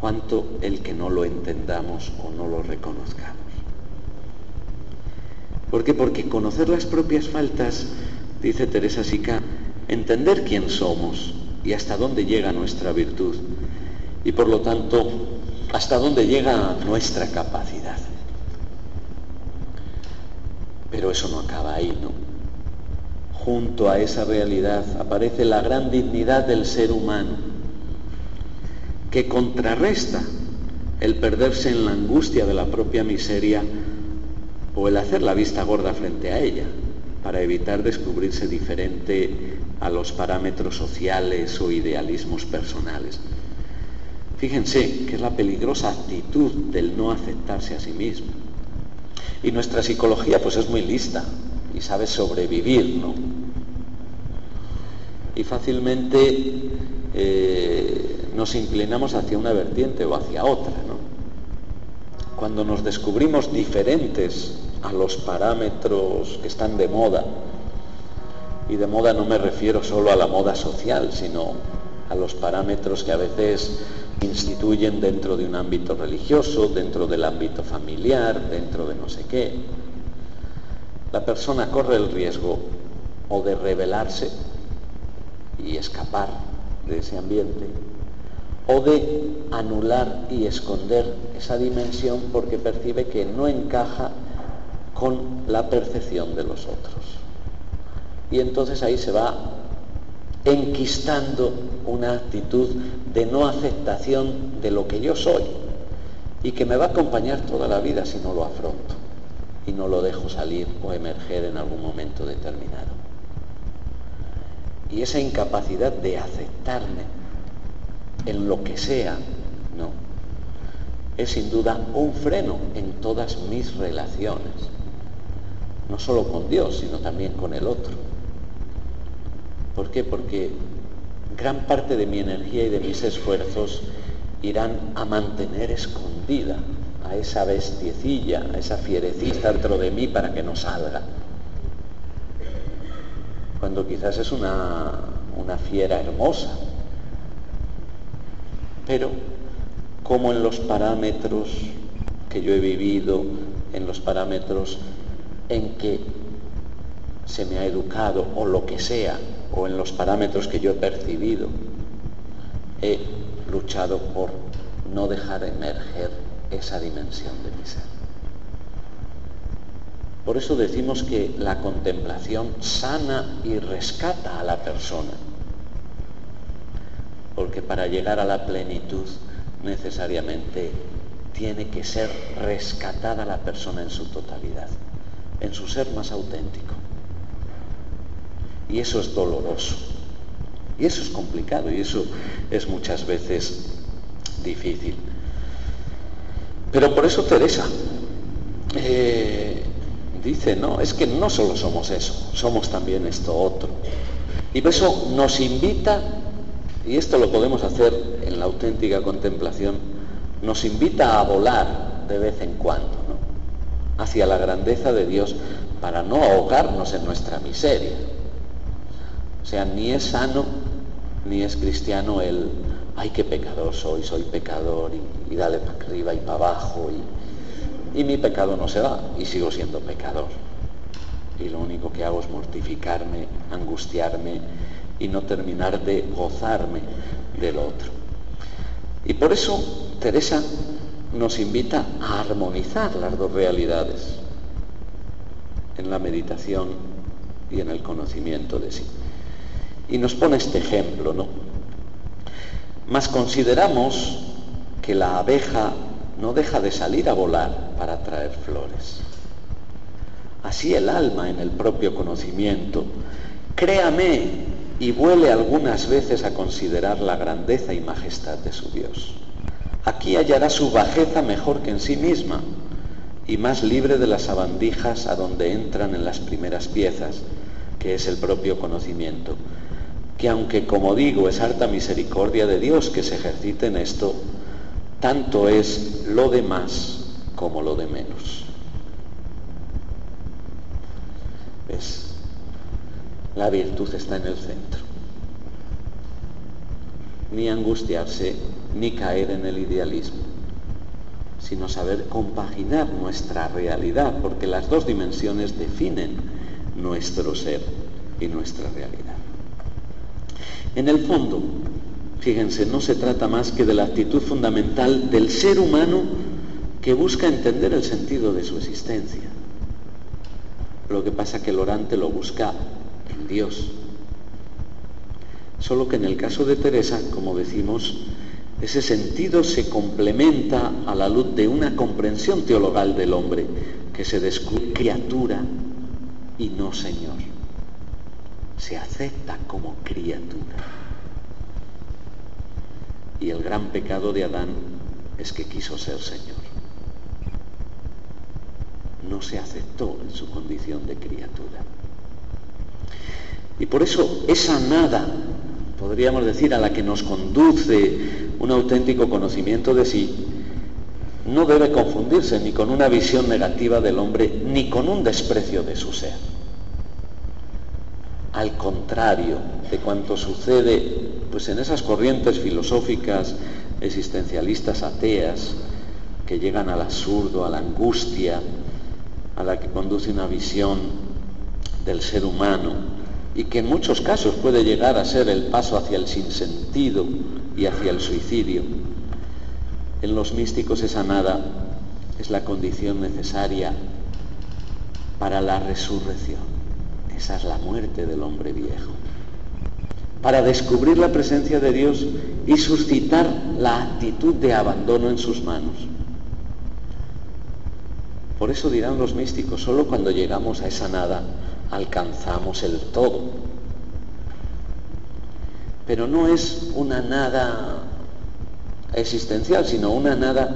cuanto el que no lo entendamos o no lo reconozcamos. ¿Por qué? Porque conocer las propias faltas, dice Teresa Sica, entender quién somos y hasta dónde llega nuestra virtud y por lo tanto hasta dónde llega nuestra capacidad. Pero eso no acaba ahí, ¿no? junto a esa realidad aparece la gran dignidad del ser humano, que contrarresta el perderse en la angustia de la propia miseria o el hacer la vista gorda frente a ella, para evitar descubrirse diferente a los parámetros sociales o idealismos personales. Fíjense que es la peligrosa actitud del no aceptarse a sí mismo. Y nuestra psicología pues es muy lista y sabe sobrevivir, ¿no? y fácilmente eh, nos inclinamos hacia una vertiente o hacia otra, ¿no? Cuando nos descubrimos diferentes a los parámetros que están de moda, y de moda no me refiero solo a la moda social, sino a los parámetros que a veces instituyen dentro de un ámbito religioso, dentro del ámbito familiar, dentro de no sé qué. La persona corre el riesgo o de rebelarse y escapar de ese ambiente, o de anular y esconder esa dimensión porque percibe que no encaja con la percepción de los otros. Y entonces ahí se va enquistando una actitud de no aceptación de lo que yo soy y que me va a acompañar toda la vida si no lo afronto y no lo dejo salir o emerger en algún momento determinado. Y esa incapacidad de aceptarme en lo que sea, no, es sin duda un freno en todas mis relaciones, no solo con Dios, sino también con el otro. ¿Por qué? Porque gran parte de mi energía y de mis esfuerzos irán a mantener escondida a esa bestiecilla, a esa fierecita dentro de mí para que no salga. Cuando quizás es una, una fiera hermosa. Pero como en los parámetros que yo he vivido, en los parámetros en que se me ha educado o lo que sea, o en los parámetros que yo he percibido, he luchado por no dejar emerger esa dimensión de mi ser. Por eso decimos que la contemplación sana y rescata a la persona, porque para llegar a la plenitud necesariamente tiene que ser rescatada la persona en su totalidad, en su ser más auténtico. Y eso es doloroso. Y eso es complicado y eso es muchas veces difícil. Pero por eso Teresa eh, dice, no, es que no solo somos eso, somos también esto otro. Y por eso nos invita, y esto lo podemos hacer en la auténtica contemplación, nos invita a volar de vez en cuando, ¿no? hacia la grandeza de Dios para no ahogarnos en nuestra miseria o sea, ni es sano ni es cristiano el, ay, qué pecador soy, soy pecador y, dale para arriba y para abajo y, y mi pecado no se va y sigo siendo pecador. Y lo único que hago es mortificarme, angustiarme y no terminar de gozarme del otro. Y por eso Teresa nos invita a armonizar las dos realidades en la meditación y en el conocimiento de sí. Y nos pone este ejemplo, ¿no? Mas consideramos que la abeja no deja de salir a volar para traer flores. Así el alma en el propio conocimiento, créame y vuele algunas veces a considerar la grandeza y majestad de su Dios. Aquí hallará su bajeza mejor que en sí misma y más libre de las sabandijas a donde entran en las primeras piezas, que es el propio conocimiento que aunque como digo es harta misericordia de Dios que se ejercite en esto, tanto es lo de más como lo de menos. ¿Ves? La virtud está en el centro. Ni angustiarse, ni caer en el idealismo, sino saber compaginar nuestra realidad, porque las dos dimensiones definen nuestro ser y nuestra realidad. En el fondo, fíjense, no se trata más que de la actitud fundamental del ser humano que busca entender el sentido de su existencia. Lo que pasa que el orante lo busca en Dios. Solo que en el caso de Teresa, como decimos, ese sentido se complementa a la luz de una comprensión teologal del hombre que se descubre criatura y no Señor se acepta como criatura. Y el gran pecado de Adán es que quiso ser Señor. No se aceptó en su condición de criatura. Y por eso esa nada podríamos decir, a la que nos conduce un auténtico conocimiento de sí, no debe confundirse ni con una visión negativa del hombre, ni con un desprecio de su ser. Al contrario de cuanto sucede pues en esas corrientes filosóficas existencialistas ateas que llegan al absurdo, a la angustia, a la que conduce una visión del ser humano y que en muchos casos puede llegar a ser el paso hacia el sinsentido y hacia el suicidio. En los místicos esa nada es la condición necesaria para la resurrección. Esa es la muerte del hombre viejo. Para descubrir la presencia de Dios y suscitar la actitud de abandono en sus manos. Por eso dirán los místicos, solo cuando llegamos a esa nada alcanzamos el todo. Pero no es una nada existencial, sino una nada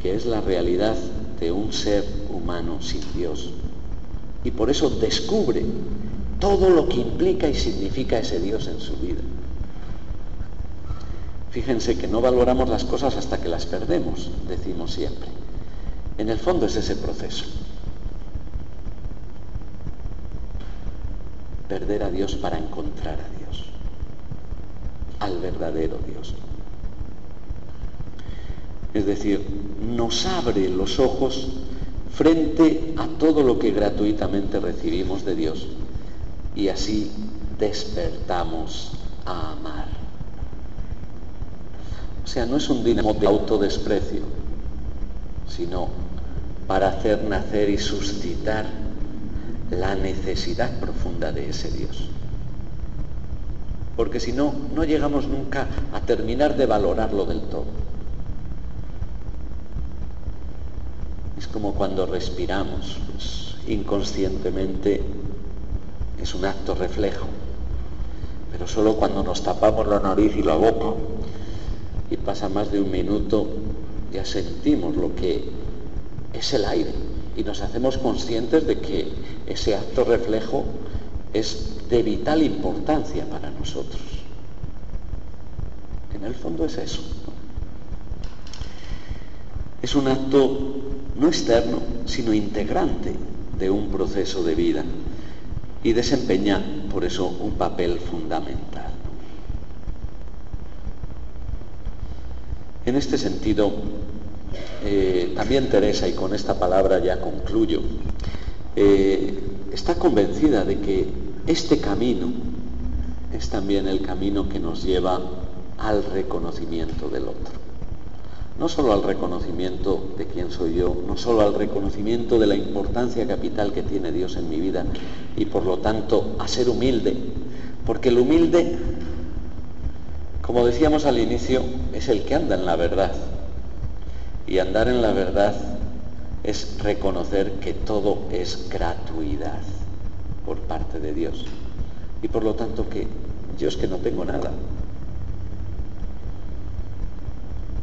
que es la realidad de un ser humano sin Dios. Y por eso descubre todo lo que implica y significa ese Dios en su vida. Fíjense que no valoramos las cosas hasta que las perdemos, decimos siempre. En el fondo es ese proceso. Perder a Dios para encontrar a Dios, al verdadero Dios. Es decir, nos abre los ojos frente a todo lo que gratuitamente recibimos de Dios y así despertamos a amar. O sea, no es un dinamo de autodesprecio, sino para hacer nacer y suscitar la necesidad profunda de ese Dios. Porque si no, no llegamos nunca a terminar de valorarlo del todo. Es como cuando respiramos, pues, inconscientemente es un acto reflejo, pero solo cuando nos tapamos la nariz y la boca y pasa más de un minuto ya sentimos lo que es el aire y nos hacemos conscientes de que ese acto reflejo es de vital importancia para nosotros. En el fondo es eso. Es un acto no externo, sino integrante de un proceso de vida y desempeña por eso un papel fundamental. En este sentido, eh, también Teresa, y con esta palabra ya concluyo, eh, está convencida de que este camino es también el camino que nos lleva al reconocimiento del otro. No solo al reconocimiento de quién soy yo, no solo al reconocimiento de la importancia capital que tiene Dios en mi vida y por lo tanto a ser humilde, porque el humilde, como decíamos al inicio, es el que anda en la verdad, y andar en la verdad es reconocer que todo es gratuidad por parte de Dios. Y por lo tanto que yo es que no tengo nada.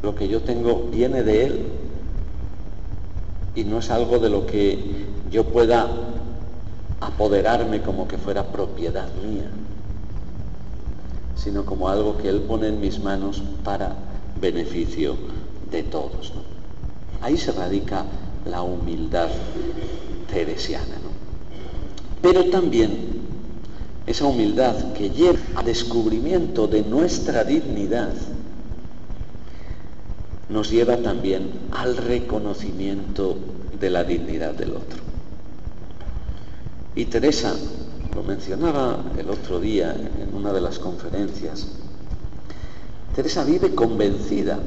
Lo que yo tengo viene de Él. Y no es algo de lo que yo pueda apoderarme como que fuera propiedad mía, sino como algo que Él pone en mis manos para beneficio de todos. Ahí se radica la humildad teresiana. Pero también esa humildad que lleva al descubrimiento de nuestra dignidad nos lleva también al reconocimiento de la dignidad del otro. Y Teresa lo mencionaba el otro día en una de las conferencias. Teresa vive convencida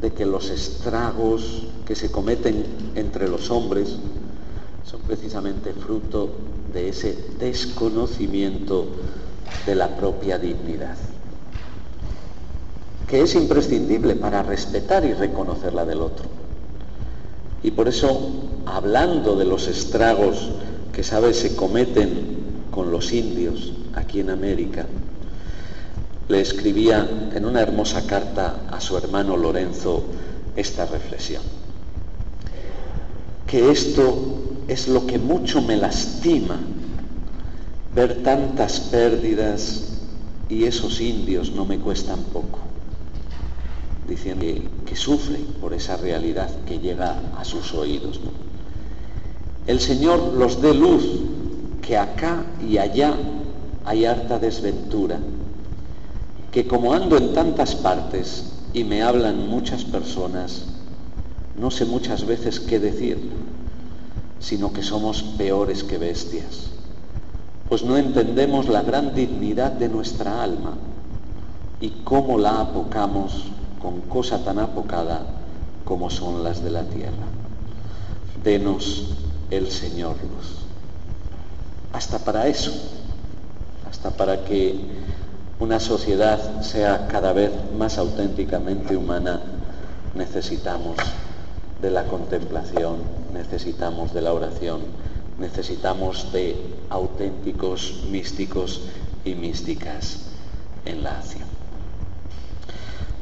de que los estragos que se cometen entre los hombres son precisamente fruto de ese desconocimiento de la propia dignidad, que es imprescindible para respetar y reconocer la del otro. Y por eso, hablando de los estragos que, sabes, se cometen con los indios aquí en América, le escribía en una hermosa carta a su hermano Lorenzo esta reflexión. Que esto es lo que mucho me lastima, ver tantas pérdidas y esos indios no me cuestan poco, diciendo que, sufre por esa realidad que llega a sus oídos. El Señor los dé luz, que acá y allá hay harta desventura, que como ando en tantas partes y me hablan muchas personas, no sé muchas veces qué decir, sino que somos peores que bestias pues no entendemos la gran dignidad de nuestra alma y cómo la apocamos con cosa tan apocada como son las de la tierra. Denos el Señor luz. Hasta para eso, hasta para que una sociedad sea cada vez más auténticamente humana, necesitamos de la contemplación, necesitamos de la oración, necesitamos de auténticos místicos y místicas en la acción.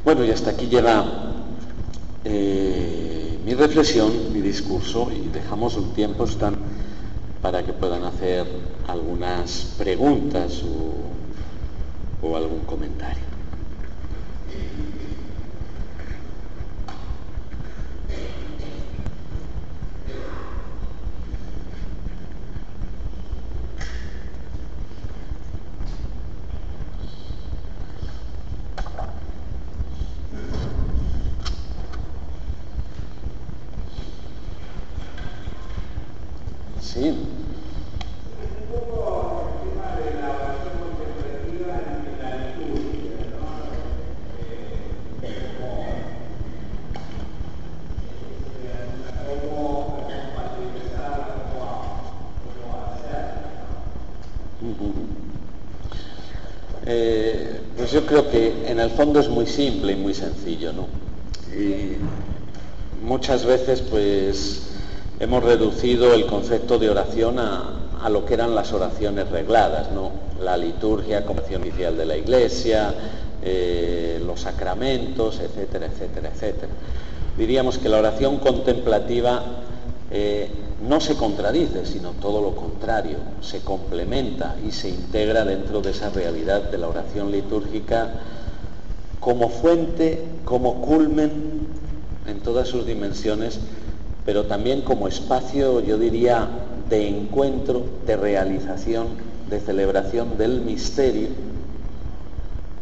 Bueno, y hasta aquí llega eh, mi reflexión, mi discurso, y dejamos un tiempo para que puedan hacer algunas preguntas o algún comentario. Eh, pues yo creo que en el fondo es muy simple y muy sencillo, ¿no? Y muchas veces pues hemos reducido el concepto de oración a, lo que eran las oraciones regladas, ¿no? La liturgia como acción oficial de la Iglesia, eh, los sacramentos, etcétera, etcétera, etcétera. Diríamos que la oración contemplativa eh, no se contradice, sino todo lo contrario, se complementa y se integra dentro de esa realidad de la oración litúrgica como fuente, como culmen en todas sus dimensiones, pero también como espacio, yo diría, de encuentro, de realización, de celebración del misterio,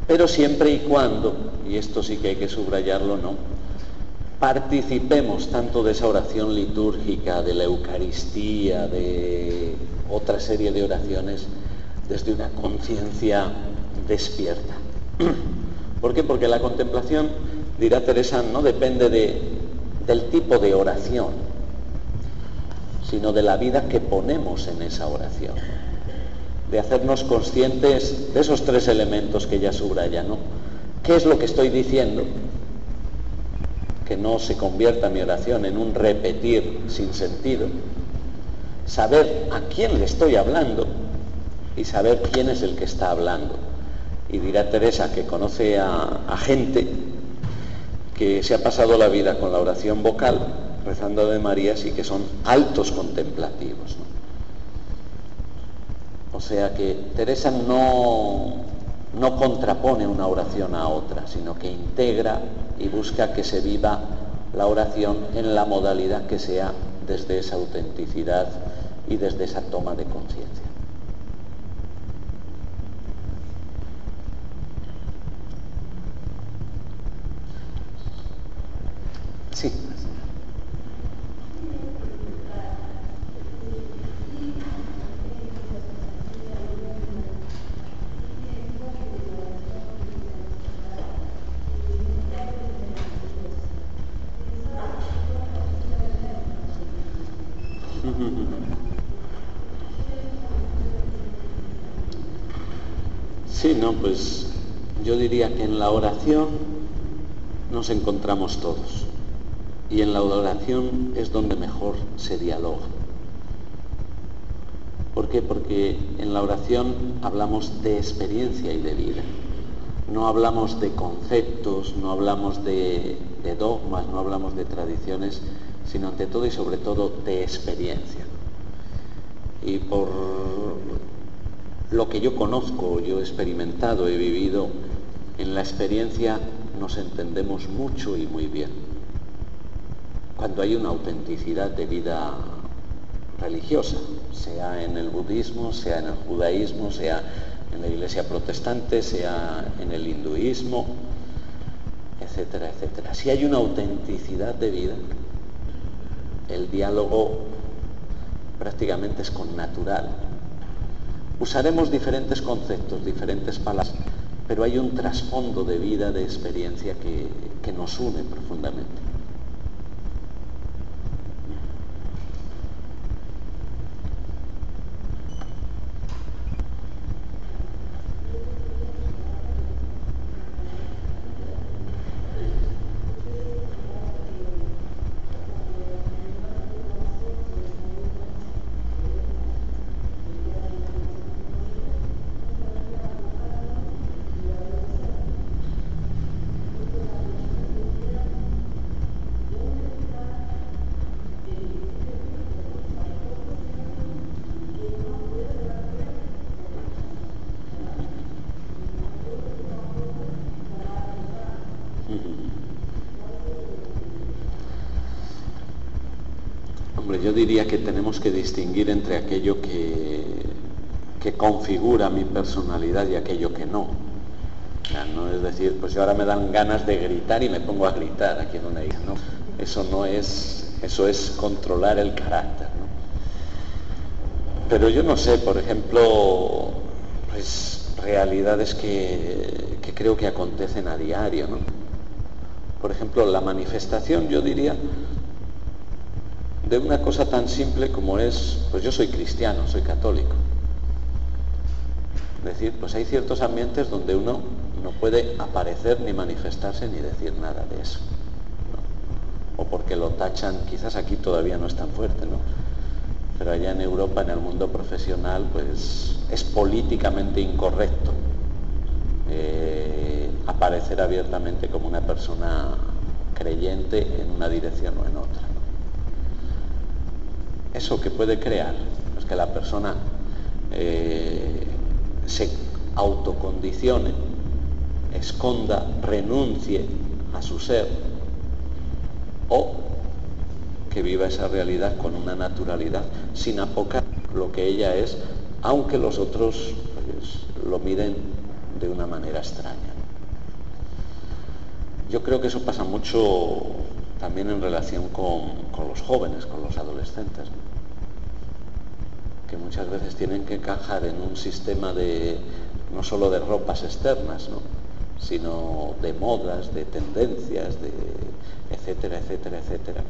pero siempre y cuando, y esto sí que hay que subrayarlo, ¿no? participemos tanto de esa oración litúrgica, de la Eucaristía, de otra serie de oraciones, desde una conciencia despierta. ¿Por qué? Porque la contemplación, dirá Teresa, no depende del tipo de oración, sino de la vida que ponemos en esa oración, de hacernos conscientes de esos tres elementos que ya subraya, ¿no? ¿Qué es lo que estoy diciendo? que no se convierta mi oración en un repetir sin sentido, saber a quién le estoy hablando y saber quién es el que está hablando. Y dirá Teresa que conoce a, gente que se ha pasado la vida con la oración vocal, rezando de María, y que son altos contemplativos. O sea que Teresa no, no contrapone una oración a otra, sino que integra y busca que se viva la oración en la modalidad que sea desde esa autenticidad y desde esa toma de conciencia. Pues yo diría que en la oración nos encontramos todos y en la oración es donde mejor se dialoga. ¿Por qué? Porque en la oración hablamos de experiencia y de vida. No hablamos de conceptos, no hablamos de, de dogmas, no hablamos de tradiciones, sino ante todo y sobre todo de experiencia. Y por lo que yo conozco, yo he experimentado, he vivido, en la experiencia nos entendemos mucho y muy bien. Cuando hay una autenticidad de vida religiosa, sea en el budismo, sea en el judaísmo, sea en la iglesia protestante, sea en el hinduismo, etcétera, etcétera. Si hay una autenticidad de vida, el diálogo prácticamente es con natural. Usaremos diferentes conceptos, diferentes palabras, pero hay un trasfondo de vida, de experiencia que, que nos une profundamente. Distinguir entre aquello que, que configura mi personalidad y aquello que no. no es decir, pues yo ahora me dan ganas de gritar y me pongo a gritar aquí en una isla. No, eso no es, eso es controlar el carácter. Pero yo no sé, por ejemplo, pues realidades que, que creo que acontecen a diario. ¿no? Por ejemplo, la manifestación, yo diría, de una cosa tan simple como es, pues yo soy cristiano, soy católico. Es decir, pues hay ciertos ambientes donde uno no puede aparecer ni manifestarse ni decir nada de eso. O porque lo tachan, quizás aquí todavía no es tan fuerte, ¿no? Pero allá en Europa, en el mundo profesional, pues es políticamente incorrecto eh, aparecer abiertamente como una persona creyente en una dirección o en otra eso que puede crear es que la persona eh, se autocondicione, esconda, renuncie a su ser o que viva esa realidad con una naturalidad sin apocar lo que ella es, aunque los otros pues, lo miren de una manera extraña. Yo creo que eso pasa mucho también en relación con, los jóvenes, con los adolescentes, que muchas veces tienen que encajar en un sistema de no solo de ropas externas, sino de modas, de tendencias, de etcétera, etcétera, etcétera.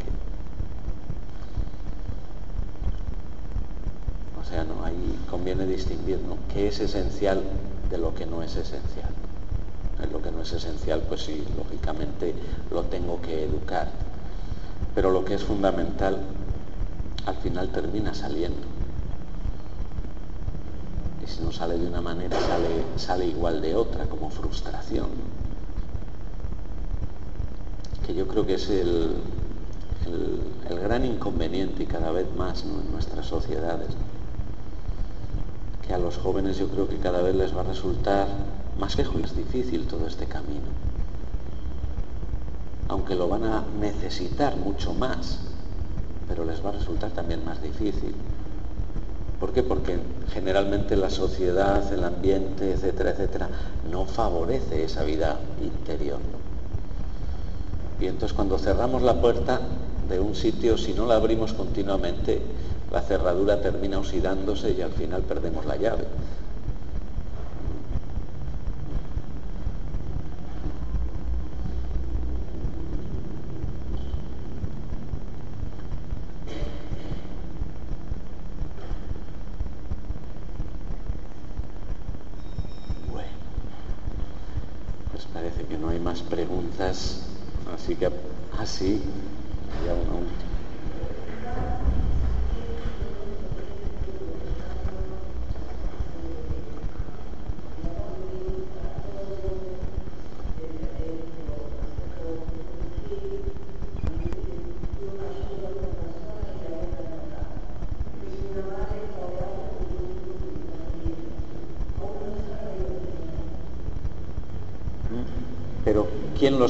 o sea, no, ahí conviene distinguir qué es esencial de lo que no es esencial lo que no es esencial, pues sí, lógicamente lo tengo que educar. Pero lo que es fundamental, al final termina saliendo. Y si no sale de una manera, sale, igual de otra, como frustración. Que yo creo que es el, el, gran inconveniente y cada vez más en nuestras sociedades. Que a los jóvenes yo creo que cada vez les va a resultar más lejos es difícil todo este camino. Aunque lo van a necesitar mucho más, pero les va a resultar también más difícil. ¿Por qué? Porque generalmente la sociedad, el ambiente, etcétera, etcétera, no favorece esa vida interior. Y entonces cuando cerramos la puerta de un sitio, si no la abrimos continuamente, la cerradura termina oxidándose y al final perdemos la llave. Así que así, ya una última. quién lo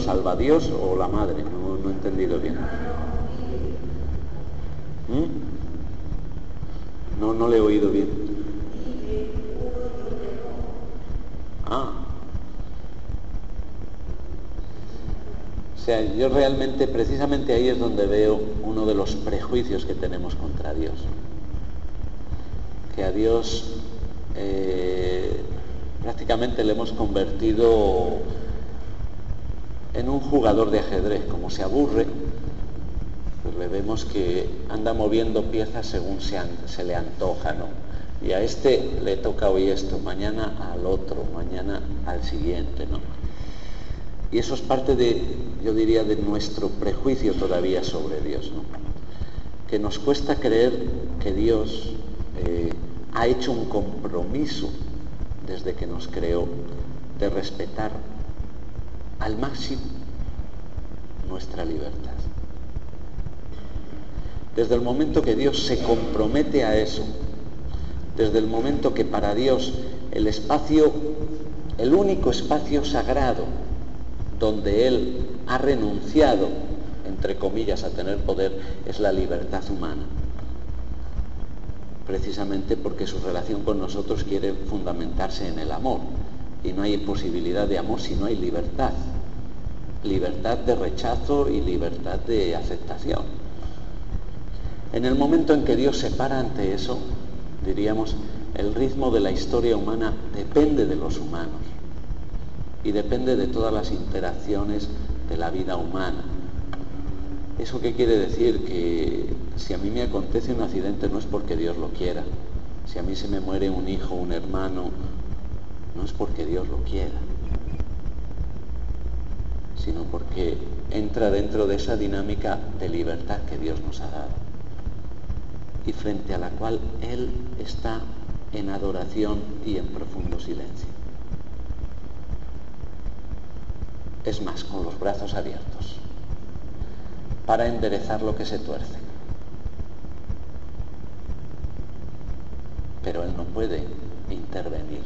salva, Dios o la madre. No, no he entendido bien. ¿Mm? No, no le he oído bien. Ah. O sea, yo realmente, precisamente ahí es donde veo uno de los prejuicios que tenemos contra Dios. Que a Dios eh, prácticamente le hemos convertido jugador de ajedrez. Como se aburre, pues le vemos que anda moviendo piezas según se, le antoja, ¿no? Y a este le toca hoy esto, mañana al otro, mañana al siguiente, ¿no? Y eso es parte de, yo diría, de nuestro prejuicio todavía sobre Dios, ¿no? Que nos cuesta creer que Dios eh, ha hecho un compromiso desde que nos creó de respetar al máximo libertad. Desde el momento que Dios se compromete a eso, desde el momento que para Dios el espacio, el único espacio sagrado donde Él ha renunciado, entre comillas, a tener poder, es la libertad humana. Precisamente porque su relación con nosotros quiere fundamentarse en el amor. Y no hay posibilidad de amor si no hay libertad. Libertad de rechazo y libertad de aceptación. En el momento en que Dios se para ante eso, diríamos, el ritmo de la historia humana depende de los humanos y depende de todas las interacciones de la vida humana. ¿Eso qué quiere decir? Que si a mí me acontece un accidente no es porque Dios lo quiera. Si a mí se me muere un hijo, un hermano, no es porque Dios lo quiera, sino porque entra dentro de esa dinámica de libertad que Dios nos ha dado y frente a la cual Él está en adoración y en profundo silencio. Es más, con los brazos abiertos, para enderezar lo que se tuerce. Pero Él no puede intervenir.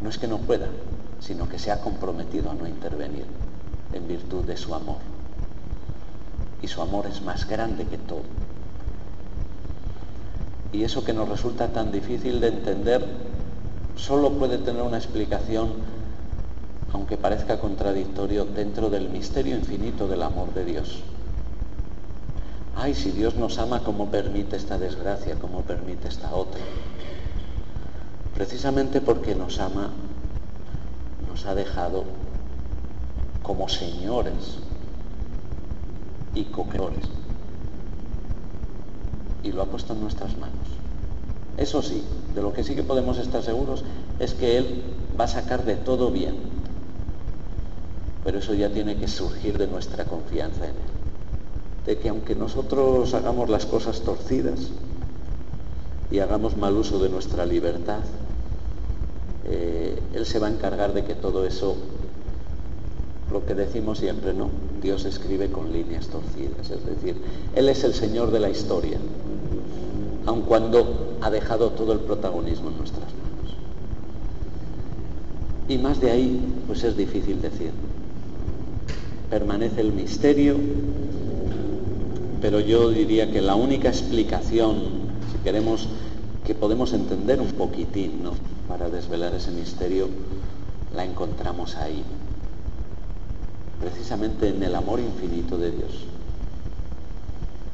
No es que no pueda, sino que se ha comprometido a no intervenir en virtud de su amor. Y su amor es más grande que todo y eso que nos resulta tan difícil de entender solo puede tener una explicación, aunque parezca contradictorio, dentro del misterio infinito del amor de Dios. Ay, si Dios nos ama, ¿cómo permite esta desgracia? ¿Cómo permite esta otra? Precisamente porque nos ama, nos ha dejado como señores y coqueores y lo ha puesto en nuestras manos. Eso sí, de lo que sí que podemos estar seguros es que Él va a sacar de todo bien. Pero eso ya tiene que surgir de nuestra confianza en Él. De que aunque nosotros hagamos las cosas torcidas y hagamos mal uso de nuestra libertad, eh, Él se va a encargar de que todo eso, lo que decimos siempre, ¿no? Dios escribe con líneas torcidas. Es decir, Él es el Señor de la historia aun cuando ha dejado todo el protagonismo en nuestras manos. Y más de ahí, pues es difícil decir. Permanece el misterio, pero yo diría que la única explicación, si queremos que podemos entender un poquitín, ¿no? Para desvelar ese misterio, la encontramos ahí, precisamente en el amor infinito de Dios,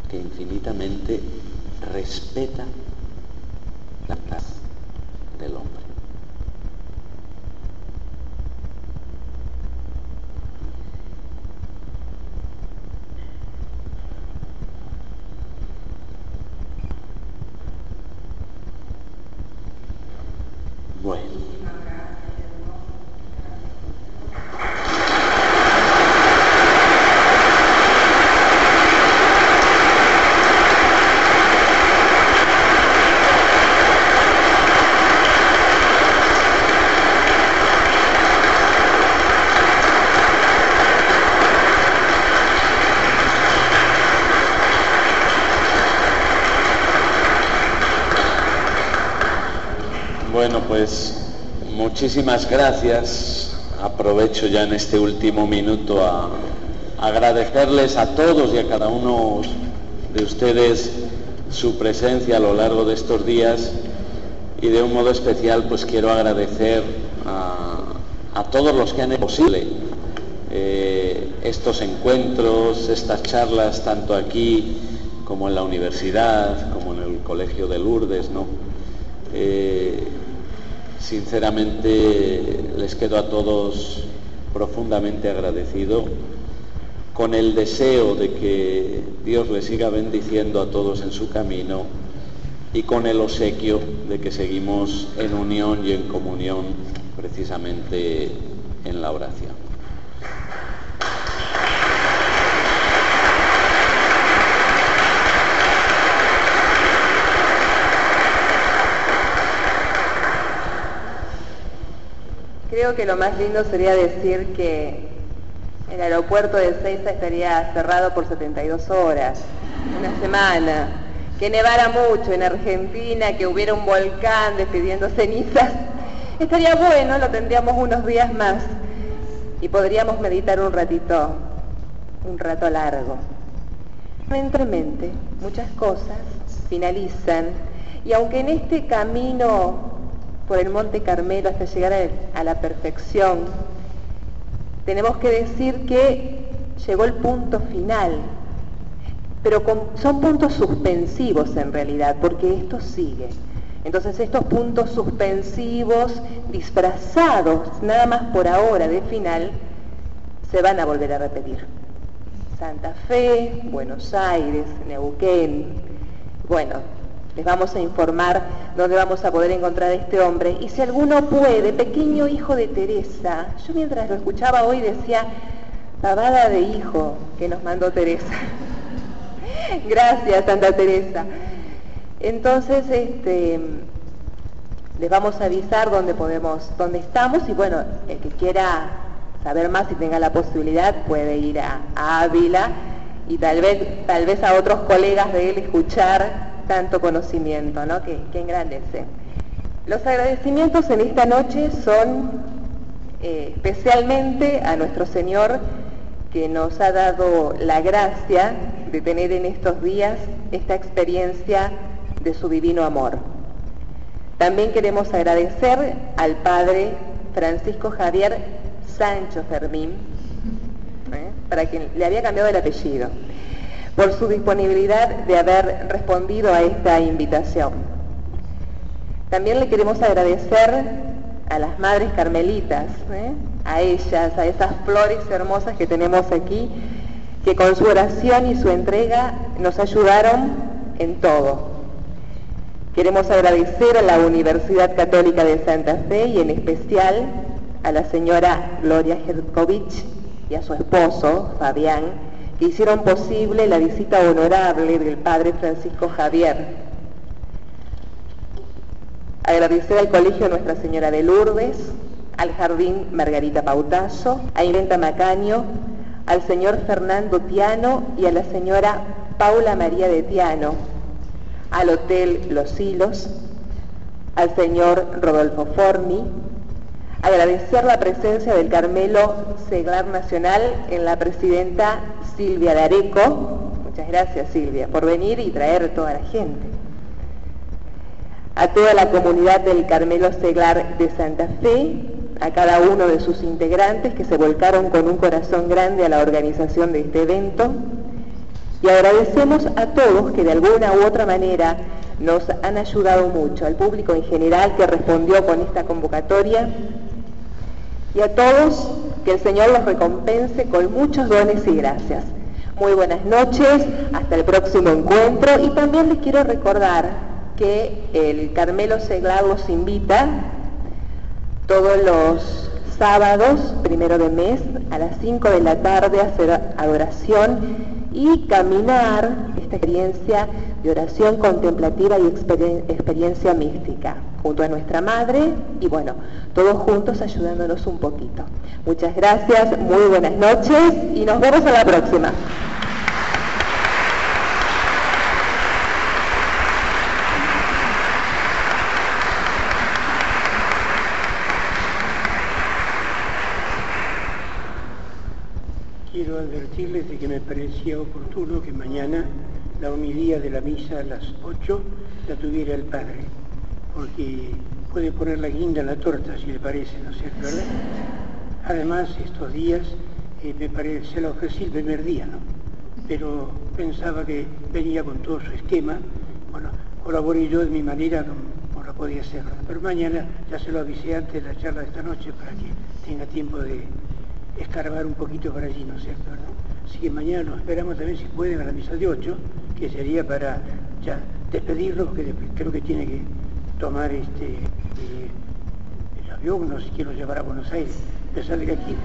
que infinitamente respeta la paz del hombre. Muchísimas gracias aprovecho ya en este último minuto a agradecerles a todos y a cada uno de ustedes su presencia a lo largo de estos días y de un modo especial pues quiero agradecer a, todos los que han hecho posible eh, estos encuentros, estas charlas, tanto aquí como en la universidad, como en el Colegio de Lourdes, ¿no? Eh, sinceramente les quedo a todos profundamente agradecido, con el deseo de que Dios les siga bendiciendo a todos en su camino y con el obsequio de que seguimos en unión y en comunión precisamente en la oración. Creo que lo más lindo sería decir que el aeropuerto de Seiza estaría cerrado por 72 horas, una semana, que nevara mucho en Argentina, que hubiera un volcán despidiendo cenizas, estaría bueno, lo tendríamos unos días más y podríamos meditar un ratito, un rato largo. Lentamente, muchas cosas finalizan y aunque en este camino por el Monte Carmelo hasta llegar a la perfección, tenemos que decir que llegó el punto final pero son puntos suspensivos en realidad, porque esto sigue. Entonces estos puntos suspensivos, disfrazados nada más por ahora de final, se van a volver a repetir. Santa Fe, Buenos Aires, Neuquén. Bueno, les vamos a informar dónde vamos a poder encontrar a este hombre. Y si alguno puede, pequeño hijo de Teresa, yo mientras lo escuchaba hoy decía, pavada de hijo que nos mandó Teresa. Gracias, Santa Teresa. Entonces, este, les vamos a avisar dónde podemos, dónde estamos y bueno, el que quiera saber más y tenga la posibilidad puede ir a, Ávila y tal vez, tal vez a otros colegas de él escuchar tanto conocimiento, ¿no? Que, que engrandece. Los agradecimientos en esta noche son eh, especialmente a nuestro Señor que nos ha dado la gracia de tener en estos días esta experiencia de su divino amor. También queremos agradecer al Padre Francisco Javier Sancho Fermín, ¿eh? para quien le había cambiado el apellido, por su disponibilidad de haber respondido a esta invitación. También le queremos agradecer a las madres carmelitas, ¿eh? a ellas, a esas flores hermosas que tenemos aquí, que con su oración y su entrega nos ayudaron en todo. Queremos agradecer a la Universidad Católica de Santa Fe y en especial a la señora Gloria Herkovich y a su esposo, Fabián, que hicieron posible la visita honorable del Padre Francisco Javier. Agradecer al Colegio Nuestra Señora de Lourdes, al Jardín Margarita Pautazo, a Inventa Macaño, al señor Fernando Tiano y a la señora Paula María de Tiano, al Hotel Los Hilos, al señor Rodolfo Forni, agradecer la presencia del Carmelo Seglar Nacional en la presidenta Silvia Dareco. Muchas gracias Silvia por venir y traer toda la gente. A toda la comunidad del Carmelo Seglar de Santa Fe, a cada uno de sus integrantes que se volcaron con un corazón grande a la organización de este evento y agradecemos a todos que de alguna u otra manera nos han ayudado mucho, al público en general que respondió con esta convocatoria y a todos que el Señor los recompense con muchos dones y gracias. Muy buenas noches, hasta el próximo encuentro y también les quiero recordar que el Carmelo Seglar los invita todos los sábados, primero de mes, a las 5 de la tarde, hacer adoración y caminar esta experiencia de oración contemplativa y experiencia mística, junto a nuestra madre y bueno, todos juntos ayudándonos un poquito. Muchas gracias, muy buenas noches y nos vemos a la próxima. advertirles de que me parecía oportuno que mañana la homilía de la misa a las 8 la tuviera el Padre, porque puede poner la guinda en la torta, si le parece, ¿no es cierto? ¿verdad? Además, estos días eh, me parece, se la ofrecí el primer día, ¿no? Pero pensaba que venía con todo su esquema, bueno, colaboré yo de mi manera como, lo podía hacer. Pero mañana ya se lo avisé antes de la charla de esta noche para que tenga tiempo de escarbar un poquito por allí, ¿no es cierto? Así que mañana nos esperamos también si pueden a la misa de 8, que sería para ya despedirlo, porque creo que tiene que tomar este eh, el avión, no sé quién lo llevará a Buenos Aires. A pesar de que aquí,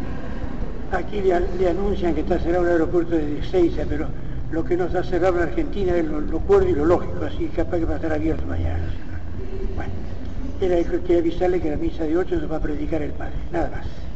aquí le, anuncian que está cerrado el aeropuerto de Seiza, pero lo que nos ha cerrado en Argentina es lo, lo cuerdo y lo lógico, así que capaz que va a estar abierto mañana. Bueno, era que avisarle que la misa de 8 nos va a predicar el Padre, nada más.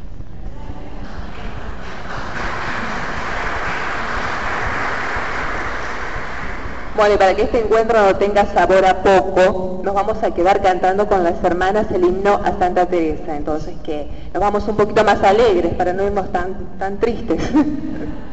Bueno, y para que este encuentro no tenga sabor a poco, nos vamos a quedar cantando con las hermanas el himno a Santa Teresa. Entonces, que nos vamos un poquito más alegres para no irnos tan, tan tristes.